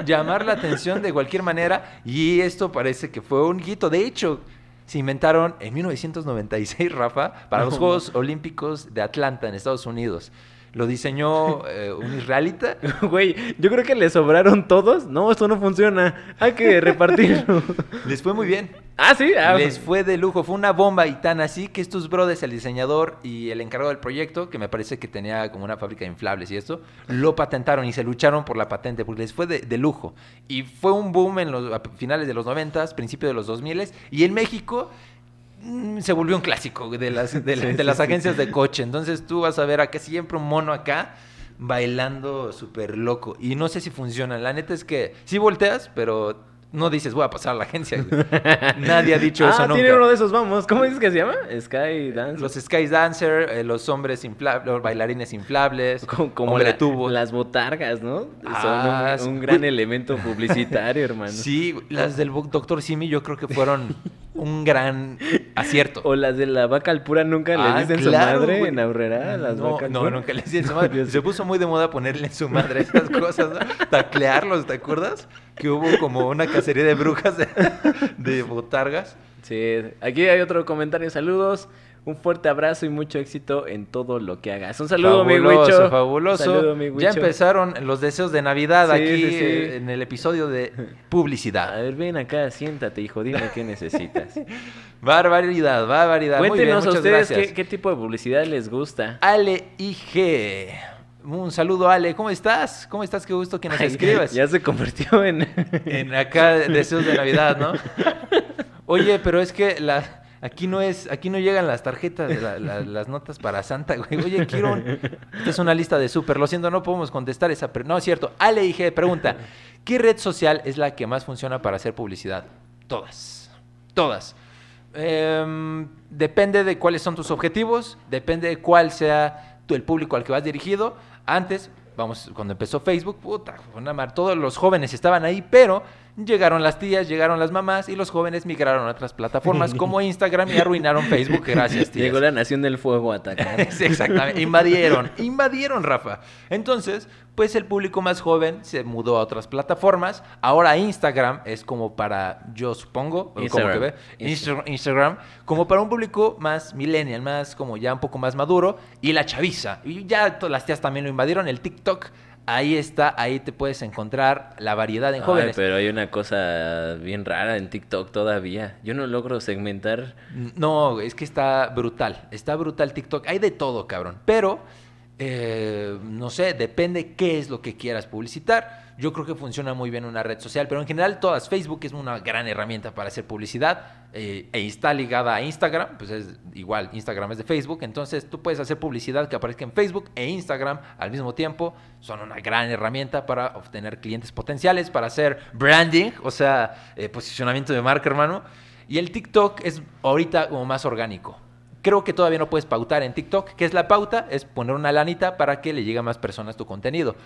Llamar la atención de cualquier manera y esto parece que fue un hito. De hecho, se inventaron en 1996, Rafa, para los Juegos Olímpicos de Atlanta en Estados Unidos. Lo diseñó eh, un israelita. Güey, yo creo que le sobraron todos. No, esto no funciona. Hay que repartirlo. Les fue muy bien. ah, sí. Ah, Les fue de lujo, fue una bomba y tan así que estos brothers, el diseñador y el encargado del proyecto, que me parece que tenía como una fábrica de inflables y esto, lo patentaron y se lucharon por la patente porque les fue de, de lujo. Y fue un boom en los a finales de los 90, principios de los 2000 y en México se volvió un clásico de las, de, Sí, las sí. agencias de coche. Entonces tú vas a ver acá siempre un mono acá bailando súper loco. Y no sé si funciona. La neta es que sí volteas, pero no dices voy a pasar a la agencia. Nadie ha dicho ah, eso nunca. tiene uno de esos, vamos. ¿Cómo dices que se llama? Sky Dance. Los Sky Dancer, eh, los hombres inflables, los bailarines inflables, como, como la- tubo. las botargas, ¿no? Ah, Son un, gran elemento publicitario, hermano. Sí, las del Doctor Simi yo creo que fueron un gran acierto. O las de la vaca al pura nunca Ah, le dicen claro, su madre güey. en Aurrera. Las no, nunca les dicen su madre. Dios Se puso muy de moda ponerle en su madre esas cosas, ¿no? Taclearlos, ¿te acuerdas? Que hubo como una cacería de brujas de, de botargas. Sí, aquí hay otro comentario. Saludos, un fuerte abrazo y mucho éxito en todo lo que hagas. Un saludo, mi fabuloso, Huicho. fabuloso. Saludo, mi ya Huicho. empezaron los deseos de Navidad Sí, aquí sí, sí. en el episodio de A publicidad. ver, ven acá, siéntate, hijo, dime qué necesitas. Barbaridad, barbaridad. Muy bien, Cuéntenos a ustedes qué, qué tipo de publicidad les gusta. Ale IG. Un saludo, Ale. ¿Cómo estás? ¿Cómo estás? Qué gusto que nos Ay, escribas. Ya se convirtió en... En acá deseos de Navidad, ¿no? Oye, pero es que la, aquí no es, aquí no llegan las tarjetas, la- la- las notas para Santa, güey. Oye, quiero un- esta es una lista de súper. Lo siento, no podemos contestar esa. pre- No, es cierto. Ale IG pregunta: ¿Qué red social es la que más funciona para hacer publicidad? Todas. Todas. Em, depende de cuáles son tus objetivos, depende de cuál sea tu- el público al que vas dirigido. Antes, vamos, cuando empezó Facebook, puta, fue una mar- todos los jóvenes estaban ahí, pero llegaron las tías, llegaron las mamás y los jóvenes migraron a otras plataformas como Instagram y arruinaron Facebook. Gracias, tías. Llegó la Nación del Fuego a atacar. Exactamente. Invadieron, invadieron, Rafa. Entonces, pues el público más joven se mudó a otras plataformas. Ahora Instagram es como para, yo supongo, como Instagram. que ve, Insta- Instagram, como para un público más millennial, más como ya un poco más maduro. Y la chaviza. Y ya las tías también lo invadieron. El TikTok, ahí está, ahí te puedes encontrar la variedad en Ay, jóvenes. pero hay una cosa bien rara en TikTok todavía. Yo no logro segmentar. No, es que está brutal. Está brutal TikTok. Hay de todo, cabrón. Pero, eh, no sé, depende qué es lo que quieras publicitar. Yo creo que funciona muy bien una red social, pero en general todas. Facebook es una gran herramienta para hacer publicidad eh, e está ligada a Instagram, pues es igual, Instagram es de Facebook, entonces tú puedes hacer publicidad que aparezca en Facebook e Instagram al mismo tiempo. Son una gran herramienta para obtener clientes potenciales, para hacer branding, o sea, eh, posicionamiento de marca, hermano. Y el TikTok es ahorita como más orgánico. Creo que todavía no puedes pautar en TikTok. ¿Qué es la pauta? Es poner una lanita para que le llegue a más personas tu contenido.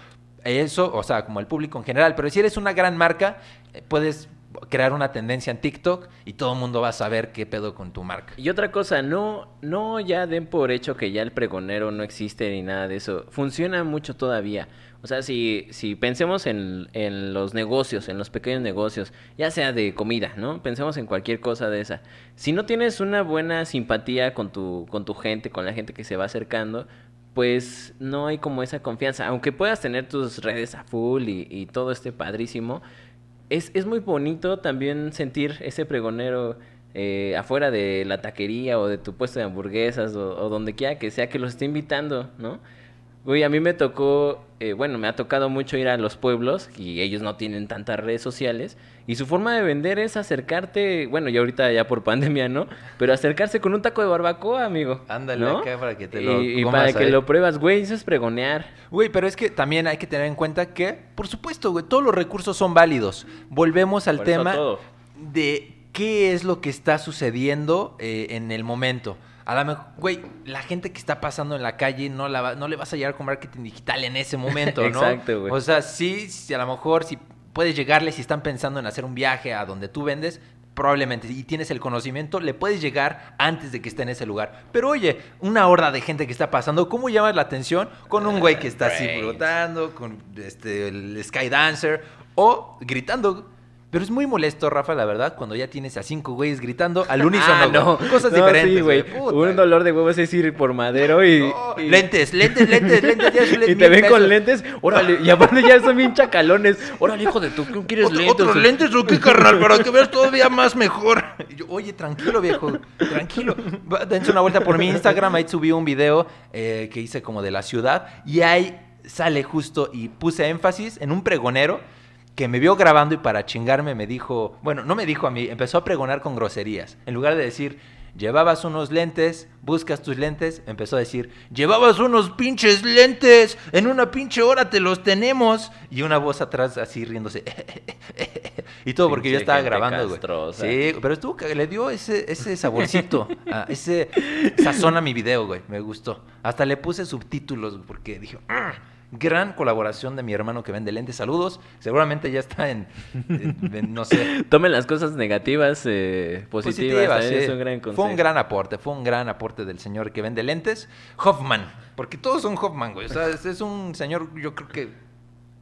Eso, o sea, como el público en general. Pero si eres una gran marca, eh, puedes crear una tendencia en TikTok y todo el mundo va a saber qué pedo con tu marca. Y otra cosa, no, no ya den por hecho que ya el pregonero no existe ni nada de eso. Funciona mucho todavía. O sea, si, si pensemos en, en los negocios, en los pequeños negocios, ya sea de comida, ¿no? Pensemos en cualquier cosa de esa. Si no tienes una buena simpatía con tu, con tu gente, con la gente que se va acercando, pues no hay como esa confianza. Aunque puedas tener tus redes a full y, y todo esté padrísimo, es, es muy bonito también sentir ese pregonero eh, afuera de la taquería o de tu puesto de hamburguesas o, o donde quiera que sea que los esté invitando, ¿no? Güey, a mí me tocó, eh, bueno, me ha tocado mucho ir a los pueblos y ellos no tienen tantas redes sociales y su forma de vender es acercarte, bueno, ya ahorita ya por pandemia, ¿no? Pero acercarse con un taco de barbacoa, amigo. Ándale ¿no? acá para que te lo Y, y para que ahí. lo pruebas, güey, eso es pregonear. Güey, pero es que también hay que tener en cuenta que, por supuesto, güey, todos los recursos son válidos. Volvemos al Por tema de qué es lo que está sucediendo eh, en el momento. A lo mejor, güey, la gente que está pasando en la calle no, la va- no le vas a llegar con marketing digital en ese momento, ¿no? Exacto, güey. O sea, sí, sí, a lo mejor si puedes llegarle, si están pensando en hacer un viaje a donde tú vendes, probablemente, y tienes el conocimiento, le puedes llegar antes de que esté en ese lugar. Pero oye, una horda de gente que está pasando, ¿cómo llamas la atención? Con un güey que está así flotando, con este, el Skydancer, o gritando. Pero es muy molesto, Rafa, la verdad, cuando ya tienes a cinco güeyes gritando al unísono. Ah, no. güey. Cosas No, diferentes. Sí, güey. Un dolor de huevos es ir por madero y. No, y- Lentes, lentes, lentes, lentes. ya Y te ven con lentes, órale, y aparte ya son bien chacalones. Órale, hijo de tú, ¿qué quieres ¿Otro- lentes? ¿Otros lentes o qué, carnal? Para que veas todavía más mejor. Y yo, oye, tranquilo, viejo. Tranquilo. Dense una vuelta por mi Instagram. Ahí subí un video eh, que hice como de la ciudad. Y ahí sale justo y puse énfasis en un pregonero que me vio grabando y para chingarme me dijo, bueno, no me dijo a mí, empezó a pregonar con groserías. En lugar de decir, llevabas unos lentes, buscas tus lentes, empezó a decir, llevabas unos pinches lentes, en una pinche hora te los tenemos. Y una voz atrás así riéndose. y todo porque yo estaba gente grabando, güey. castrosa. Sí, pero estuvo, ca- le dio ese, ese saborcito, a- ese sazón a mi video, güey. Me gustó. Hasta le puse subtítulos porque dije, "Ah, gran colaboración de mi hermano que vende lentes. Saludos. Seguramente ya está en, en- en, no sé, Tomen las cosas negativas, eh, positivas. positivas, es un gran Fue un gran aporte, fue un gran aporte del señor que vende lentes. Hoffman, porque todos son Hoffman, güey. O sea, es, es un señor, yo creo que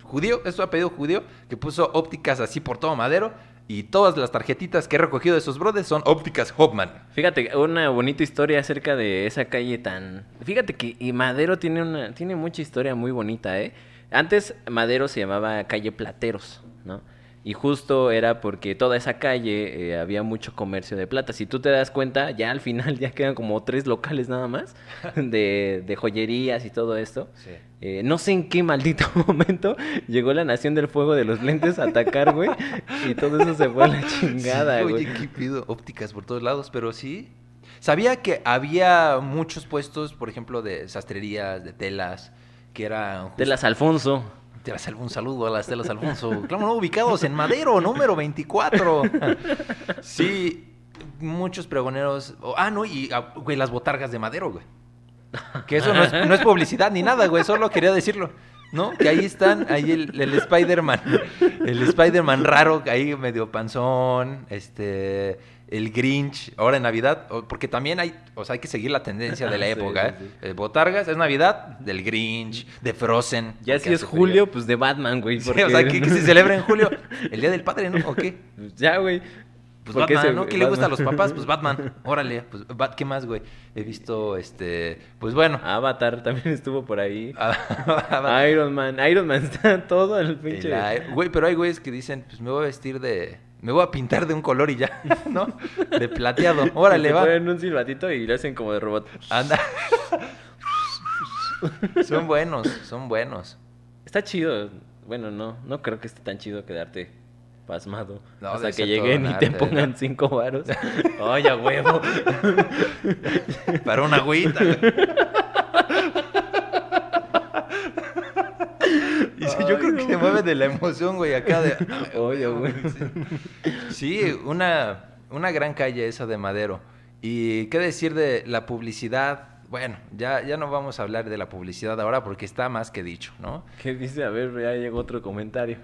judío, es su apellido judío, que puso ópticas así por todo madero. Y todas las tarjetitas que he recogido de esos brothers son ópticas Hoffman. Fíjate, una bonita historia acerca de esa calle tan... Fíjate que y Madero tiene, una, tiene mucha historia muy bonita, ¿eh? Antes Madero se llamaba calle Plateros, ¿no? Y justo era porque toda esa calle eh, había mucho comercio de plata. Si tú te das cuenta, ya al final ya quedan como tres locales nada más de, de joyerías y todo esto. Eh, no sé en qué maldito momento llegó la Nación del Fuego de los Lentes a atacar, güey. Y todo eso se fue a la chingada, Sí, güey. Oye, qué pido ópticas por todos lados, pero sí. Sabía que había muchos puestos, por ejemplo, de sastrerías, de telas, que eran... De las Alfonso. Un saludo a las telas Alfonso. Claro, no, ubicados en Madero, número 24. Sí, muchos pregoneros. ah, no, y ah, güey, las botargas de Madero, güey. Que eso no es, no es publicidad ni nada, güey, solo quería decirlo. ¿no? Que ahí están, ahí el, el Spider-Man, el Spider-Man raro, ahí medio panzón, este, el Grinch, ahora en Navidad, porque también hay, o sea, hay que seguir la tendencia de la época, sí, ¿eh? sí. Eh, Botargas es Navidad, del Grinch, de Frozen. Ya si es julio, pues de Batman, güey. o sea, que, que se celebra en julio, el Día del Padre, ¿no? ¿O qué? Pues ya, güey. Pues ¿Por qué Batman, ese- ¿no? ¿Qué le gusta a los papás? Pues Batman. Órale, pues Bat- ¿qué más, güey? He visto, este, pues bueno. Avatar también estuvo por ahí. Ah, Iron Man. Iron Man está todo el el pinche. aire. Güey, pero hay güeyes que dicen, pues me voy a vestir de, me voy a pintar de un color y ya, ¿no? De plateado. Órale, va. ponen un silbatito y lo hacen como de robot. Anda. son buenos, son buenos. Está chido. Bueno, no, no creo que esté tan chido quedarte pasmado. No, Hasta que lleguen y te arte, pongan cinco varos. Oye, huevo. Para una agüita. Y sí, yo creo que se mueve de la emoción, güey, acá de... Oye, güey. Sí, una, una gran calle esa de Madero. Y qué decir de la publicidad. Bueno, ya, ya no vamos a hablar de la publicidad ahora porque está más que dicho, ¿no? ¿Qué dice? A ver, ya llegó otro comentario.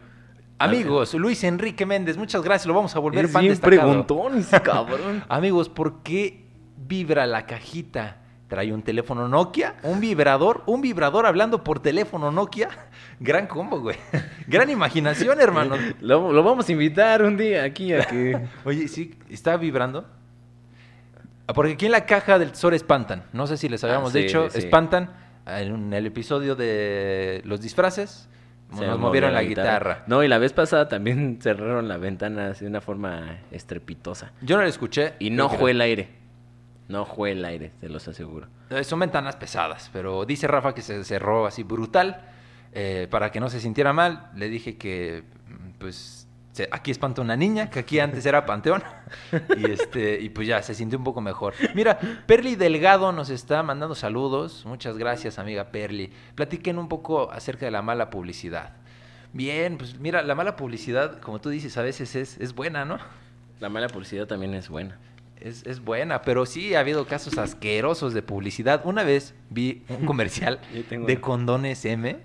Amigos, Luis Enrique Méndez, muchas gracias. Lo vamos a volver Es fan bien destacado. preguntón cabrón. Amigos, ¿por qué vibra la cajita? ¿Trae un teléfono Nokia? ¿Un vibrador? ¿Un vibrador hablando por teléfono Nokia? Gran combo, güey. Gran imaginación, hermano. Lo, lo vamos a invitar un día aquí a que... Oye, sí, ¿está vibrando? Ah, Porque aquí en la caja del tesoro espantan. No sé si les habíamos Ah, sí, dicho. sí. Espantan. En el episodio de los disfraces, Se nos movieron la guitarra. No, y la vez pasada también cerraron la ventana de una forma estrepitosa. Yo no la escuché. Y no fue el aire. No fue el aire, te los aseguro. Eh, Son ventanas pesadas, pero dice Rafa que se cerró así brutal. eh, para que no se sintiera mal, le dije que, pues, aquí espanta una niña, que aquí antes era Panteón. y, este, y pues ya, se sintió un poco mejor. Mira, Perly Delgado nos está mandando saludos. Muchas gracias, amiga Perly. Platiquen un poco acerca de la mala publicidad. Bien, pues mira, la mala publicidad, como tú dices, a veces es, es buena, ¿no? La mala publicidad también es buena. Es, es buena, pero sí ha habido casos asquerosos de publicidad. Una vez vi un comercial de condones M,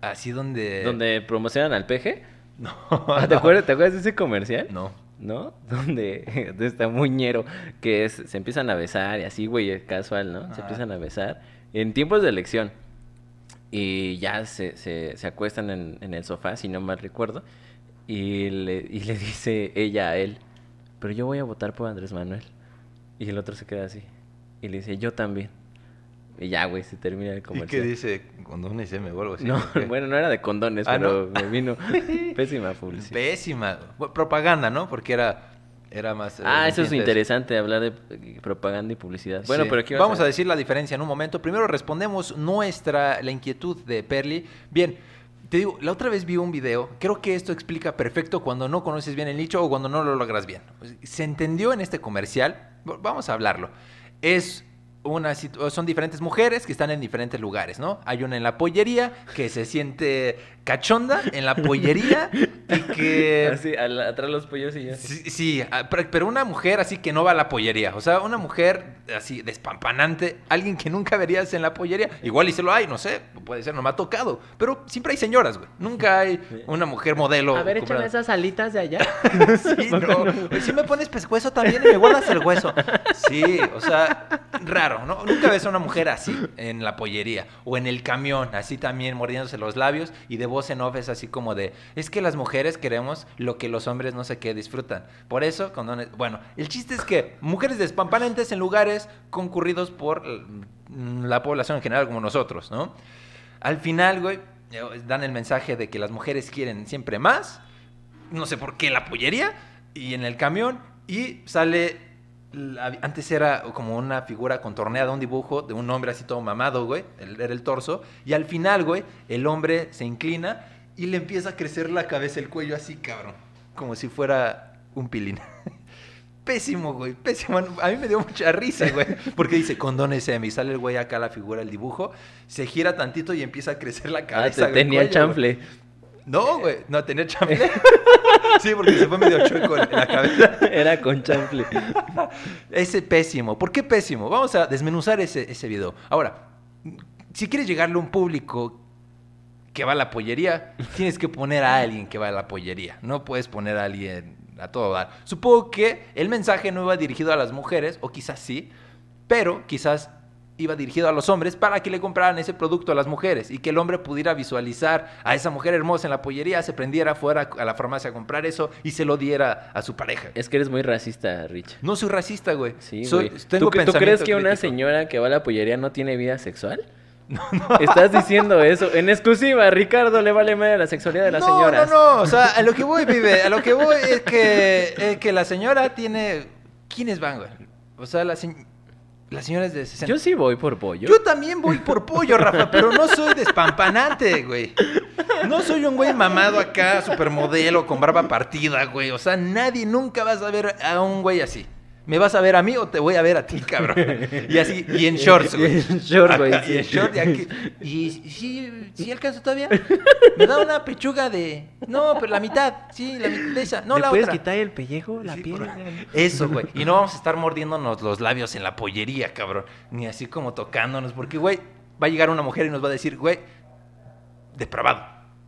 así donde... Donde promocionan al peje. No, Ah, ¿Te, no. acuerdas, ¿Te acuerdas de ese comercial? No. ¿No? Donde, está muñero, que es, se empiezan a besar y así, güey, es casual, ¿no? Se empiezan a besar en tiempos de elección. Y ya se, se, se acuestan en, en el sofá, si no mal recuerdo. Y le, y le dice ella a él, pero yo voy a votar por Andrés Manuel. Y el otro se queda así. Y le dice, yo también. Y ya, güey, se termina el ¿Y qué comercial. dice? Condones M o algo así. No, bueno, no era de condones, Ah, pero ¿no? me vino pésima publicidad. Pésima. Propaganda, ¿no? Porque era, era más... eh, Ah, eso es interesante, hablar de eh, propaganda y publicidad. Bueno, Sí. pero aquí vamos a decir la diferencia en un momento. Primero respondemos nuestra la inquietud de Perly. Bien, te digo, la otra vez vi un video. Creo que esto explica perfecto cuando no conoces bien el nicho o cuando no lo logras bien. Se entendió en este comercial. Vamos a hablarlo. Es una son diferentes mujeres que están en diferentes lugares, ¿no? Hay una en la pollería que se siente cachonda en la pollería y que Así, al- atrás los pollos y ya. Sí, sí, ah, pero una mujer así que no va a la pollería. O sea, una mujer así despampanante, alguien que nunca verías en la pollería. Igual y se lo hay, no sé, puede ser, no me ha tocado. Pero siempre hay señoras, güey. Nunca hay una mujer modelo. A ver, échame comprada. esas alitas de allá. Sí, no. Si me pones pescuezo también y me guardas el hueso. Sí, o sea, raro, ¿no? Nunca ves a una mujer así en la pollería o en el camión, así también mordiéndose los labios y de voz en off es así como de, es que las mujeres queremos lo que los hombres no sé qué disfrutan. Por eso, condones- bueno, el chiste es que mujeres despampanantes en lugares concurridos por mm, la población en general como nosotros, ¿no? Al final, güey, eh, dan el mensaje de que las mujeres quieren siempre más no sé por qué la pollería y en el camión y sale antes era como una figura contorneada, un dibujo de un hombre así todo mamado, güey, el- era el torso y al final, güey, el hombre se inclina y le empieza a crecer la cabeza, el cuello así, cabrón, como si fuera un pilín. Pésimo, güey, pésimo. A mí me dio mucha risa, güey. Porque dice, condones M. Y sale el güey acá la figura, el dibujo. Se gira tantito y empieza a crecer la Ah, cabeza. te güey, tenía cuello, chanfle. güey. No, güey. No, tenía chanfle. sí, porque se fue medio chueco en la cabeza. Era con chanfle. Ese pésimo. ¿Por qué pésimo? Vamos a desmenuzar ese, ese video. Ahora, si quieres llegarle a un público que va a la pollería, tienes que poner a alguien que va a la pollería. No puedes poner a alguien a todo dar. Supongo que el mensaje no iba dirigido a las mujeres, o quizás sí, pero quizás iba dirigido a los hombres para que le compraran ese producto a las mujeres y que el hombre pudiera visualizar a esa mujer hermosa en la pollería, se prendiera fuera a la farmacia a comprar eso y se lo diera a su pareja. Es que eres muy racista, Rich. No soy racista, güey. Sí, Soy- güey. tengo ¿Tú, crees que una señora que va a la pollería no tiene vida sexual? Estás diciendo eso. En exclusiva, Ricardo le vale madre la sexualidad de las no, señoras. No, no, o sea, a lo que voy, vive, a lo que voy es que, es que la señora tiene... ¿Quiénes van, güey? O sea, la, se- la señora es de 60. Yo sí voy por pollo. Yo también voy por pollo, Rafa, pero no soy despampanante, güey. No soy un güey mamado acá, supermodelo, con barba partida, güey. O sea, nadie nunca vas a ver a un güey así. ¿Me vas a ver a mí o te voy a ver a ti, cabrón? Y así, y en shorts, güey. En short, güey, sí. Y en short, y aquí. Y sí, sí alcanzo todavía. Me da una pechuga de. No, pero la mitad. Sí, la mitad de esa. No, ¿Le la puedes otra. quitar el pellejo, la Sí, piel? por- Eso, güey. Y no vamos a estar mordiéndonos los labios en la pollería, cabrón. Ni así como tocándonos. Porque, güey, va a llegar una mujer y nos va a decir, güey, depravado.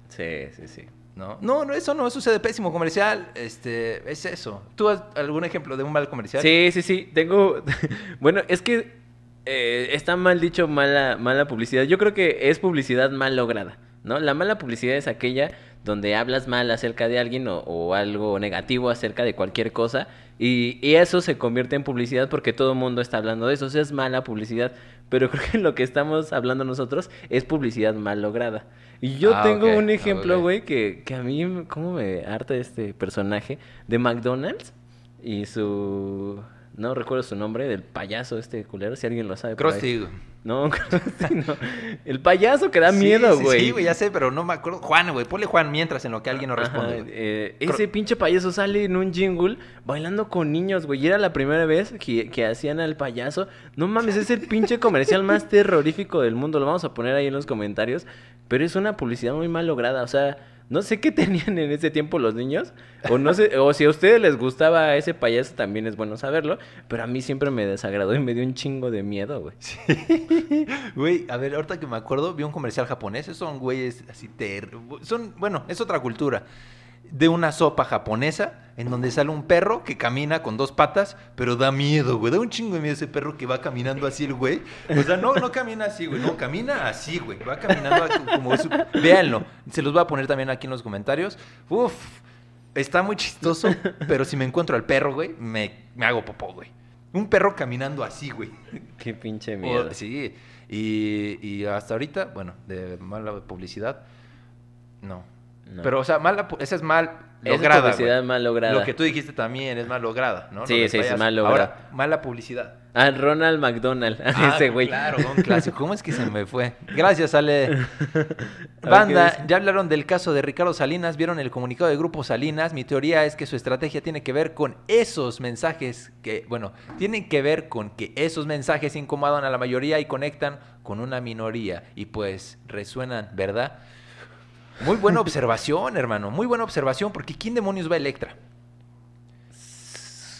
Sí, sí, sí. ¿No? no, no, eso no sucede pésimo comercial. Este, es eso. ¿Tú has algún ejemplo de un mal comercial? Sí, sí, sí. Tengo. bueno, es que eh, está mal dicho mala, mala publicidad. Yo creo que es publicidad mal lograda, ¿no? La mala publicidad es aquella donde hablas mal acerca de alguien o, o algo negativo acerca de cualquier cosa y, y eso se convierte en publicidad porque todo el mundo está hablando de eso. O sea, es mala publicidad. Pero creo que lo que estamos hablando nosotros es publicidad mal lograda. Y yo Ah, tengo un ejemplo, ok. güey, que, que a mí, ¿cómo me harta este personaje? De McDonald's y su... No recuerdo su nombre, del payaso este culero, si alguien lo sabe. Krusty. No, Krusty no. El payaso que da Sí, miedo, sí, güey. Sí, güey, ya sé, pero no me acuerdo. Juan, güey, ponle Juan mientras en lo que alguien nos responde. eh, ese pinche payaso sale en un jingle bailando con niños, güey. Y era la primera vez que, que hacían al payaso. No mames, es el pinche comercial más terrorífico del mundo. Lo vamos a poner ahí en los comentarios. Pero es una publicidad muy mal lograda. O sea, no sé qué tenían en ese tiempo los niños. O no sé, o si a ustedes les gustaba ese payaso, también es bueno saberlo. Pero a mí siempre me desagradó y me dio un chingo de miedo, güey. Güey, a ver, ahorita que me acuerdo, vi un comercial japonés. Esos son güeyes así ter... Son, bueno, es otra cultura. De una sopa japonesa en donde sale un perro que camina con dos patas, pero da miedo, güey. Da un chingo de miedo ese perro que va caminando así el güey. O sea, no, no camina así, güey. No, camina así, güey. Va caminando como... su- Véanlo. Se los voy a poner también aquí en los comentarios. Uf, está muy chistoso, pero si me encuentro al perro, güey, me, me hago popó, güey. Un perro caminando así, güey. Qué pinche O- miedo. sí, y, y hasta ahorita, bueno, de mala publicidad, no. No. Pero, o sea, mala, esa es mal Esa lograda. publicidad güey. mal lograda. Lo que tú dijiste también es mal lograda, ¿no? Sí, sí, es mal lograda. Ahora, mala publicidad. Ah, Ronald McDonald. Ah, ese güey. Claro, un clásico. ¿Cómo es que se me fue? Gracias, Ale. Banda, ya hablaron del caso de Ricardo Salinas, vieron el comunicado de Grupo Salinas. Mi teoría es que su estrategia tiene que ver con esos mensajes que, bueno, tienen que ver con que esos mensajes incomodan a la mayoría y conectan con una minoría y pues resuenan, ¿verdad? Muy buena observación, hermano, muy buena observación, porque ¿quién demonios va a Electra?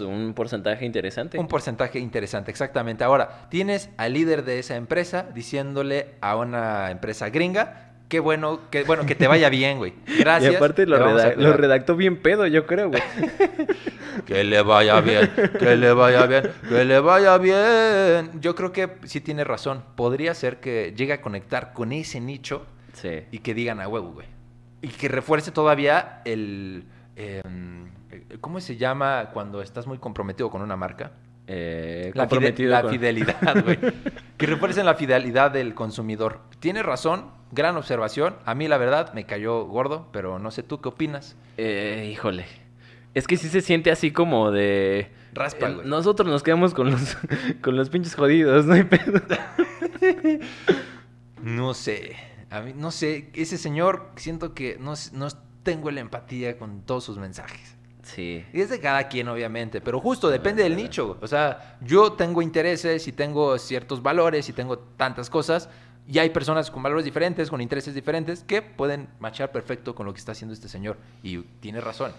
Un porcentaje interesante. Un porcentaje interesante, exactamente. Ahora, tienes al líder de esa empresa diciéndole a una empresa gringa, qué bueno, que bueno, que te vaya bien, güey. Gracias. y aparte lo, lo cuidar". redactó bien pedo, yo creo, güey. Que le vaya bien, que le vaya bien, que le vaya bien. Yo creo que sí tiene razón. Podría ser que llegue a conectar con ese nicho sí. y que digan a huevo, güey. Y que refuerce todavía el... eh, ¿Cómo se llama cuando estás muy comprometido con una marca? Eh, La, fide- comprometido la con- fidelidad, güey. que refuercen la fidelidad del consumidor. Tiene razón, gran observación. A mí, la verdad, me cayó gordo, pero no sé tú qué opinas. Eh, híjole. Es que sí se siente así como de... Raspa, eh, güey. nosotros nos quedamos con los, con los pinches jodidos, no hay pedo. No sé. A mí, no sé. Ese señor, siento que no, no tengo la empatía con todos sus mensajes. Sí. Y es de cada quien, obviamente, pero justo depende del nicho. O sea, yo tengo intereses y tengo ciertos valores y tengo tantas cosas. Y hay personas con valores diferentes, con intereses diferentes, que pueden machar perfecto con lo que está haciendo este señor. Y tiene razón.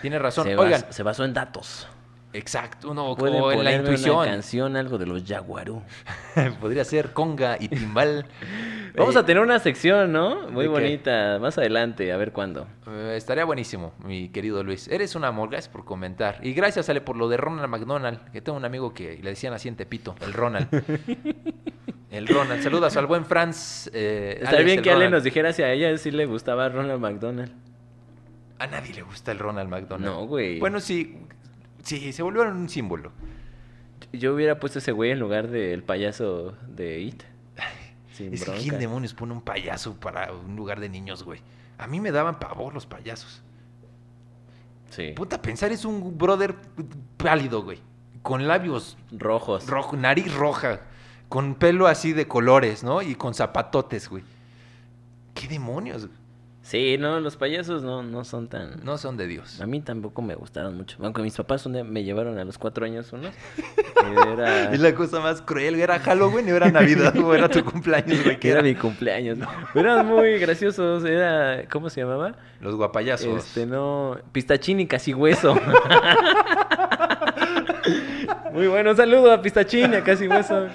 Tiene razón. Se, Oigan, bas- se basó en datos. Exacto, no, como en la intuición. una canción, algo de los Jaguarú. Podría ser conga y timbal. Vamos Eh, a tener una sección, ¿no? Muy bonita. Más adelante, a ver cuándo. Eh, estaría buenísimo, mi querido Luis. Eres un amor, gracias por comentar. Y gracias, Ale, por lo de Ronald McDonald, que tengo un amigo que le decían así en Tepito, el Ronald. el Ronald. Saludas al buen Franz. Eh, Estaría Alex, bien que Ale nos dijera si a ella sí le gustaba Ronald McDonald. A nadie le gusta el Ronald McDonald. No, güey. Bueno, sí, sí, se volvió un símbolo. Yo hubiera puesto ese güey en lugar del payaso de It. Sin es que. ¿quién demonios pone un payaso para un lugar de niños, güey? A mí me daban pavor los payasos. Sí. Puta, pensar es un brother pálido, güey. Con labios Rojos. rojo, nariz roja, con pelo así de colores, ¿no? Y con zapatotes, güey. ¿Qué demonios? Sí, no, los payasos no, no son tan... No son de Dios. A mí tampoco me gustaron mucho. Aunque mis papás un día me llevaron a los cuatro años unos. era, Es la cosa más cruel, ¿era Halloween o era Navidad o era tu cumpleaños, güey? que ¿Qué era era? mi cumpleaños. Eran muy graciosos. Era... ¿Cómo se llamaba? Los guapayazos. Este, no... Pistachín y casi hueso. muy bueno. Un saludo a Pistachín y a casi hueso.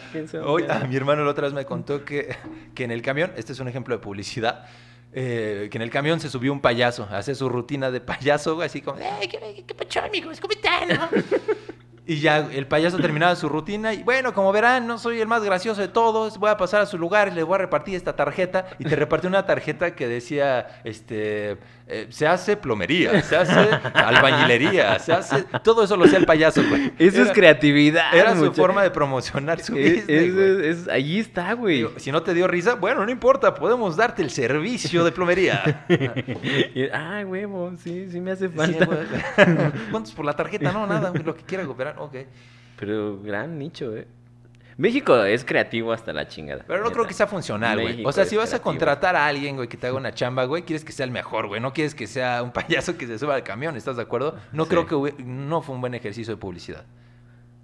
Hoy, ah, mi hermano la otra vez me contó que, que en el camión, este es un ejemplo de publicidad, eh, que en el camión se subió un payaso, hace su rutina de payaso, así como, ¡eh, qué, qué pacho, amigos! ¿Cómo están? no?" Y ya el payaso terminaba su rutina y bueno, como verán, no soy el más gracioso de todos, voy a pasar a su lugar y le voy a repartir esta tarjeta. Y te repartió una tarjeta que decía, este, eh, se hace plomería, se hace albañilería, se hace... Todo eso lo hacía el payaso, güey. Eso es creatividad. Era su forma de promocionar su Es- business, es- güey. es- allí está, güey. Si no te dio risa, bueno, no importa, podemos darte el servicio de plomería. Ah, huevo, sí, sí me hace falta. ¿Cuántos por la tarjeta? No, nada, lo que quiera cooperar, ok. Pero gran nicho, eh. México es creativo hasta la chingada. Pero no creo que sea funcional, güey. O sea, si vas a contratar a alguien, güey, que te haga una chamba, güey, quieres que sea el mejor, güey. No quieres que sea un payaso que se suba al camión, ¿estás de acuerdo? No Sí. creo que no fue un buen ejercicio de publicidad.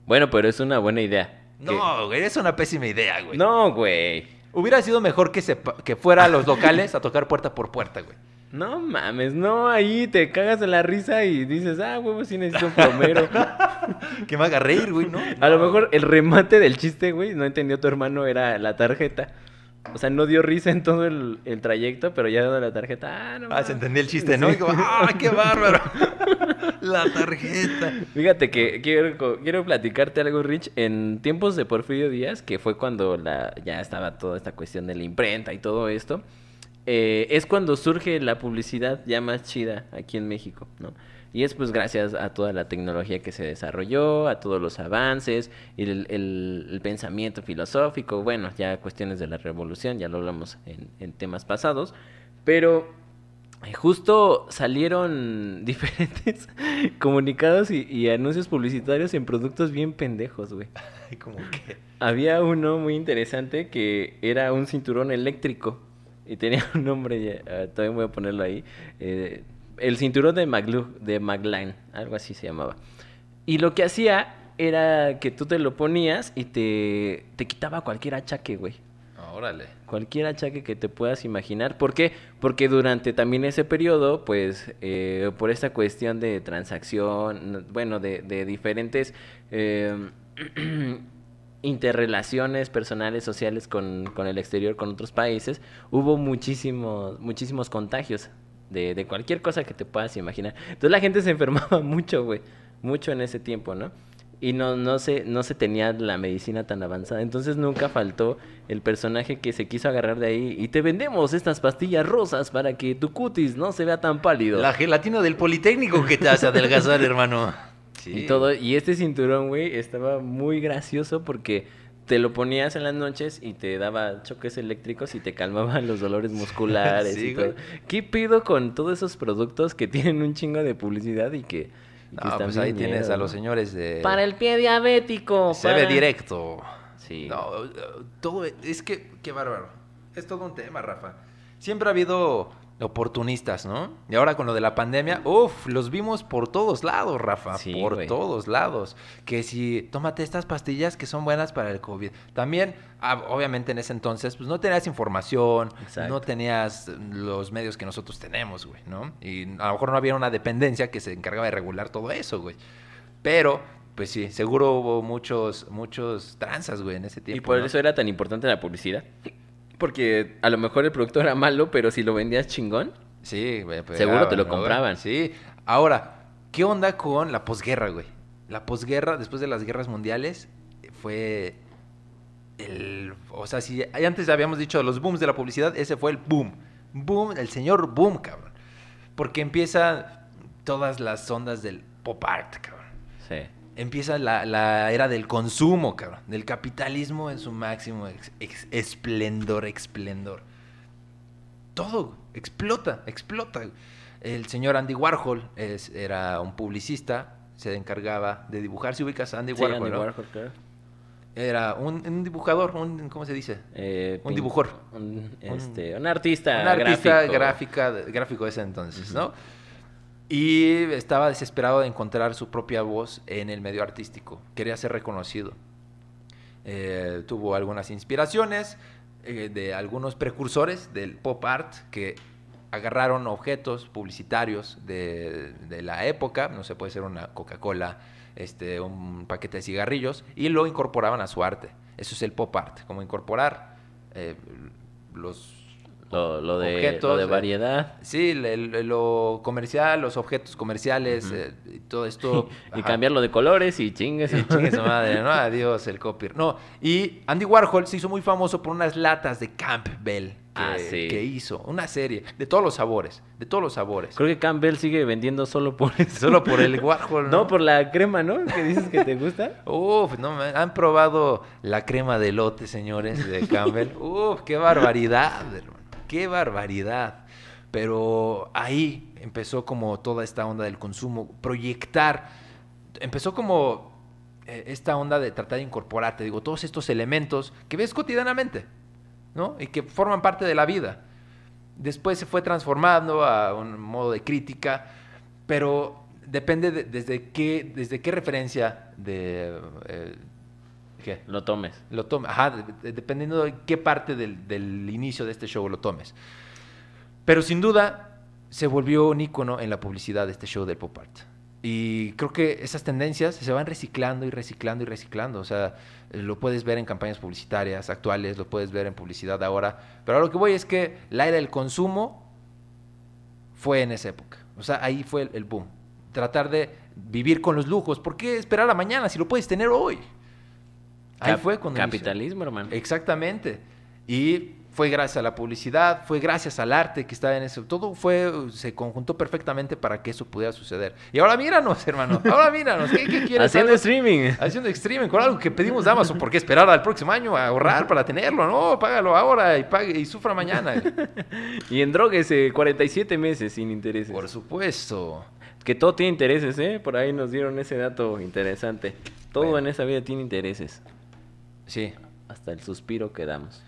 Bueno, pero es una buena idea. No, güey, es una pésima idea, güey. No, güey. Hubiera sido mejor que, se, que fuera a los locales a tocar puerta por puerta, güey. No mames, no, ahí te cagas en la risa y dices, ah, huevo, sí necesito un plomero. Que me haga reír, güey, ¿no? A lo mejor el remate del chiste, güey, no entendió tu hermano, era la tarjeta. O sea, no dio risa en todo el, el trayecto, pero ya dando la tarjeta, ah, no Ah, mames. se entendía el chiste, ¿no? Y como, ¡ah, qué bárbaro! La tarjeta. Fíjate que quiero, quiero platicarte algo, Rich. En tiempos de Porfirio Díaz, que fue cuando la, ya estaba toda esta cuestión de la imprenta y todo esto, eh, es cuando surge la publicidad ya más chida aquí en México, ¿no? Y es pues gracias a toda la tecnología que se desarrolló, a todos los avances, y el, el- el pensamiento filosófico, bueno, ya cuestiones de la revolución, ya lo hablamos en, en temas pasados, pero eh, Justo salieron diferentes comunicados y, y anuncios publicitarios en productos bien pendejos, güey. Como que... Había uno muy interesante que era un cinturón eléctrico y tenía un nombre, ah, todavía voy a ponerlo ahí. eh, el cinturón de Maglu, de Magline, algo así se llamaba. Y lo que hacía era que tú te lo ponías y te, te quitaba cualquier achaque, güey. Órale. Cualquier achaque que te puedas imaginar. ¿Por qué? Porque durante también ese periodo, pues, eh, por esta cuestión de transacción, bueno, de, de diferentes eh, interrelaciones personales, sociales con, con el exterior, con otros países, hubo muchísimos, muchísimos contagios de, de cualquier cosa que te puedas imaginar. Entonces la gente se enfermaba mucho, güey, mucho en ese tiempo, ¿no? Y no, no, se, no se tenía la medicina tan avanzada. Entonces nunca faltó el personaje que se quiso agarrar de ahí. Y te vendemos estas pastillas rosas para que tu cutis no se vea tan pálido. La gelatina del Politécnico que te hace adelgazar, hermano. Sí. Y todo. Y este cinturón, güey, estaba muy gracioso porque te lo ponías en las noches y te daba choques eléctricos y te calmaban los dolores musculares Sí, y todo. güey. ¿Qué pido con todos esos productos que tienen un chingo de publicidad y que, y que No, están pues ahí tienes a los señores de... Para el pie diabético. Se para- ve directo. Sí. No, eh, todo es que, qué bárbaro. Es todo un tema, Rafa. Siempre ha habido oportunistas, ¿no? Y ahora con lo de la pandemia, uff, los vimos por todos lados, Rafa. Sí, por todos lados. Que si, tómate estas pastillas que son buenas para el COVID. También, ah, obviamente en ese entonces, pues no tenías información, Exacto. no tenías los medios que nosotros tenemos, güey, ¿no? Y a lo mejor no había una dependencia que se encargaba de regular todo eso, güey. Pero Pues sí, seguro hubo muchos, muchos tranzas, güey, en ese tiempo. Y por ¿no? eso era tan importante la publicidad. Porque a lo mejor el producto era malo, pero si lo vendías chingón, Sí, pues, Seguro te lo compraban. Sí. Ahora, ¿qué onda con la posguerra, güey? La posguerra, después de las guerras mundiales, fue el... O sea, si antes habíamos dicho los booms de la publicidad, ese fue el boom. Boom, el señor boom, cabrón. Porque empiezan todas las ondas del pop art, cabrón. sí. Empieza la, la era del consumo, cabrón. Del capitalismo en su máximo ex- ex- esplendor, esplendor. Todo explota, explota. El señor Andy Warhol es- era un publicista, se encargaba de dibujar. Si ubicas a Andy Sí, Warhol, Andy ¿no? Warhol, claro. Era un, un dibujador, un, ¿cómo se dice? Eh, Un dibujor. Un, este, un artista. un artista gráfico. gráfica, gráfico de ese entonces, ¿no? Y estaba desesperado de encontrar su propia voz en el medio artístico. Quería ser reconocido. Eh, tuvo algunas inspiraciones eh, de algunos precursores del pop art que agarraron objetos publicitarios de, de la época, no sé, puede ser una Coca-Cola, este, un paquete de cigarrillos, y lo incorporaban a su arte. Eso es el pop art, como incorporar eh, los Lo, lo de, objetos, lo de eh, variedad. Sí, le- le- lo comercial, los objetos comerciales, eh, y todo esto. Y ajá. cambiarlo de colores y chingues. Sí, chingue su madre, ¿no? Adiós el copy. No, y Andy Warhol se hizo muy famoso por unas latas de Campbell que, Ah, sí. que hizo. Una serie de todos los sabores, de todos los sabores. Creo que Campbell sigue vendiendo solo por eso. Solo por el Warhol, ¿no? No, por la crema, ¿no? Que dices que te gusta. Uf, no, me- han probado la crema de lote, señores, de Campbell. Uf, qué barbaridad, hermano. Qué barbaridad. Pero ahí empezó como toda esta onda del consumo, proyectar. Empezó como eh, esta onda de tratar de incorporar, te digo, todos estos elementos que ves cotidianamente, ¿no? Y que forman parte de la vida. Después se fue transformando a un modo de crítica, pero depende de- desde qué desde qué referencia de eh, ¿qué? Lo tomes. lo tomes, ajá, de- de- dependiendo de qué parte del, del inicio de este show lo tomes. Pero sin duda se volvió un ícono en la publicidad de este show del pop art. Y creo que esas tendencias se van reciclando y reciclando y reciclando. O sea, lo puedes ver en campañas publicitarias actuales, lo puedes ver en publicidad ahora. Pero a lo que voy es que la era del consumo fue en esa época. O sea, ahí fue el, el boom. Tratar de vivir con los lujos. ¿Por qué esperar a mañana si lo puedes tener hoy? Ahí Cap- fue cuando inició. Capitalismo, hermano. Exactamente. Y fue gracias a la publicidad, fue gracias al arte que estaba en eso. Todo fue, se conjuntó perfectamente para que eso pudiera suceder. Y ahora míranos, hermano. Ahora míranos. ¿Qué, qué quieres? Haciendo Algo- streaming. Haciendo streaming con algo que pedimos de Amazon. ¿Por qué esperar al próximo año a ahorrar para tenerlo? No, págalo ahora y, pague, y sufra mañana. Y en drogues, eh, 47 meses sin intereses. Por supuesto. Que todo tiene intereses, ¿eh? Por ahí nos dieron ese dato interesante. Todo Bueno. en esa vida tiene intereses. Sí. Hasta el suspiro que damos.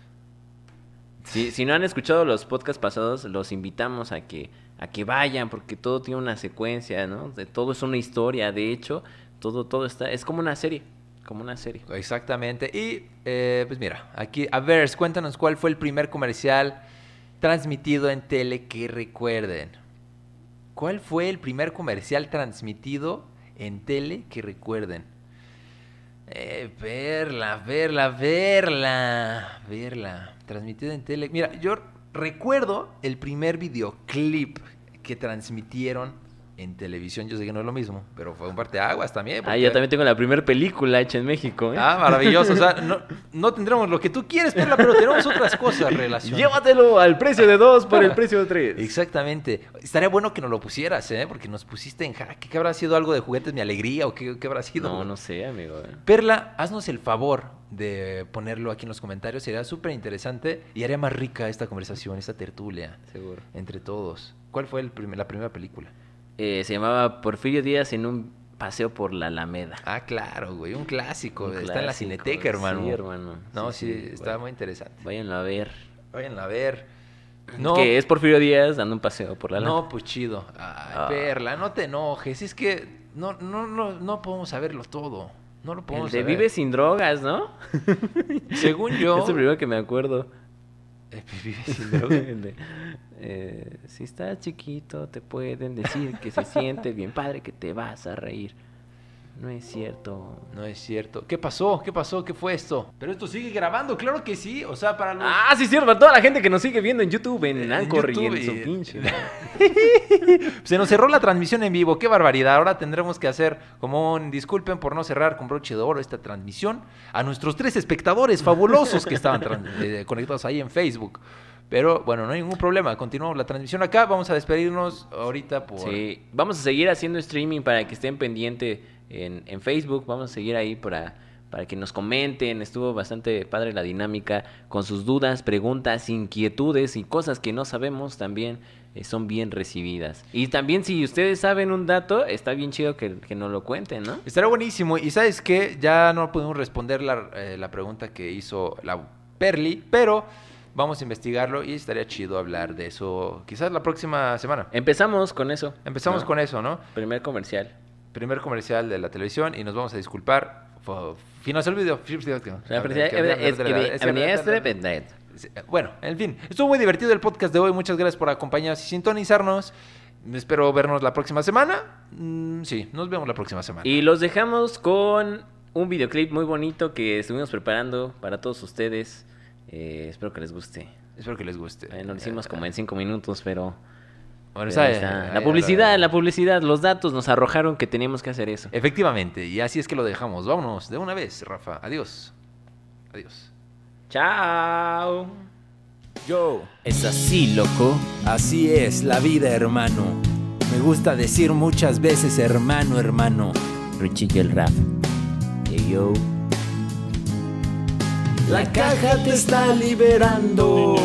Si, si no han escuchado los podcasts pasados, los invitamos a que, a que vayan, porque todo tiene una secuencia, ¿no? De, todo es una historia, de hecho, todo, todo está, es como una serie, como una serie. Exactamente. Y eh, pues mira, aquí, a ver, cuéntanos cuál fue el primer comercial transmitido en tele que recuerden. ¿Cuál fue el primer comercial transmitido en tele que recuerden? Eh, verla, verla, verla, verla. Transmitido en tele. Mira, yo recuerdo el primer videoclip que transmitieron en televisión. Yo sé que no es lo mismo, pero fue un parteaguas también. Ah, yo porque- también tengo la primera película hecha en México, ¿eh? Ah, maravilloso. O sea, no, no tendremos lo que tú quieres, Perla, pero tenemos otras cosas relacionadas. Llévatelo al precio de dos por el precio de tres. Exactamente. Estaría bueno que nos lo pusieras, ¿eh? Porque nos pusiste en jaque. ¿Qué habrá sido algo de juguetes mi alegría o qué, qué habrá sido? No, no sé, amigo. ¿eh? Perla, haznos el favor de ponerlo aquí en los comentarios. Sería súper interesante y haría más rica esta conversación, esta tertulia Seguro. entre todos. ¿Cuál fue el prim- la primera película? Eh, se llamaba Porfirio Díaz en un paseo por la Alameda. Ah, claro, güey. Un clásico. Un Está en la cineteca, hermano. Sí, hermano. No, sí, está bueno. muy interesante. Váyanlo a ver. Vayan a ver. No, Que es Porfirio Díaz dando un paseo por la Alameda. No, pues chido. Ay, Ah. Perla, no te enojes. Es que no, no, no, no podemos saberlo todo. No lo El podemos de saber. Vive sin drogas, ¿no? Según yo. Es el primero que me acuerdo. Vive sin droga. Eh, si estás chiquito, te pueden decir que se siente bien padre, que te vas a reír. No es cierto. No es cierto. ¿Qué pasó? ¿Qué pasó? ¿Qué fue esto? Pero esto sigue grabando, claro que sí. O sea, para los... Ah, sí, cierto. Para toda la gente que nos sigue viendo en YouTube, en En Anchor y en su y- pinche. Se nos cerró la transmisión en vivo, qué barbaridad. Ahora tendremos que hacer como un disculpen por no cerrar con broche de oro esta transmisión a nuestros tres espectadores fabulosos que estaban eh, conectados ahí en Facebook. Pero bueno, no hay ningún problema. Continuamos la transmisión acá. Vamos a despedirnos ahorita por. Sí, vamos a seguir haciendo streaming para que estén pendientes en, en Facebook. Vamos a seguir ahí para, para que nos comenten. Estuvo bastante padre la dinámica con sus dudas, preguntas, inquietudes y cosas que no sabemos también eh, son bien recibidas. Y también si ustedes saben un dato, está bien chido que, que nos lo cuenten, ¿no? Estará buenísimo. Y sabes que ya no pudimos responder la, eh, la pregunta que hizo la Perli, pero vamos a investigarlo y estaría chido hablar de eso quizás la próxima semana. Empezamos con eso. Empezamos ¿no? con eso, ¿no? Primer comercial. Primer comercial de la televisión y nos vamos a disculpar. Finalizó el video. Bueno, en fin, estuvo muy divertido el podcast de hoy. Muchas gracias por acompañarnos y sintonizarnos. Espero vernos la próxima semana. Mm, sí, nos vemos la próxima semana. Y los dejamos con un videoclip muy bonito que estuvimos preparando para todos ustedes. Eh, espero que les guste. Espero que les guste. Eh, no lo hicimos como en cinco minutos, pero... Bueno, pero sabe- ahí está. ahí- La publicidad, la publicidad, los datos nos arrojaron que teníamos que hacer eso. Efectivamente, y así es que lo dejamos. Vámonos de una vez, Rafa. Adiós. Adiós. Chao. Yo, Es así, loco. así es la vida, hermano. Me gusta decir muchas veces hermano, hermano. Richie y el rap. Hey, yo. La caja te está liberando.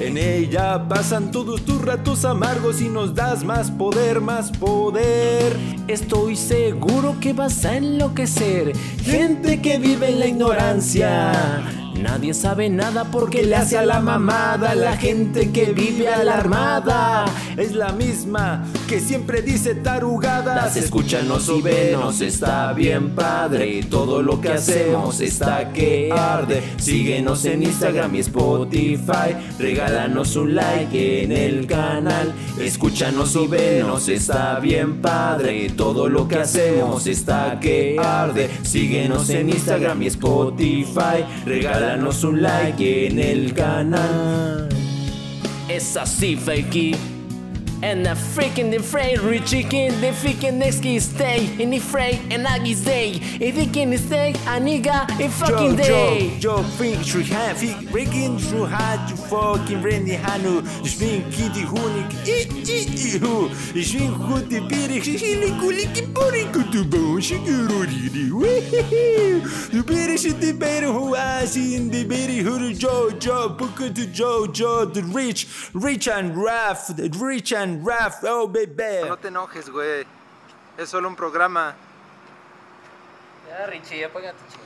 En ella pasan todos tus ratos amargos y nos das más poder, más poder. Estoy seguro que vas a enloquecer. Gente que vive en la ignorancia. Nadie sabe nada porque Que le hace a la mamada la gente que vive alarmada. Es la misma que siempre dice tarugadas. Escúchanos y venos, está bien padre. Todo lo que hacemos está que arde. Síguenos en Instagram y Spotify. Regálanos un like en el canal. Escúchanos y venos, está bien padre. Todo lo que hacemos está que arde. Síguenos en Instagram y Spotify. Regálanos un like en el canal. Es así, fakey. And a freaking the fray, rich chicken, the freaking next key stay in the fray, and I get stay. If he can stay, a nigga, a fucking day. Yo, yo, think through hand, think breaking through hard, you fucking ready, Hanu. Ich bin Kitty Honig, ich, ich, ich, hu. Ich bin gute Birik, ich will kuliki Burik, du Bon, Shigururi, du Birik, the better who I see in the Birik, who Joe, Joe, book to Joe, Joe, the rich, rich and rough, the rich and rough, oh baby. No te enojes, güey. Es solo un programa. Ya, Richie, apaga tu chingada.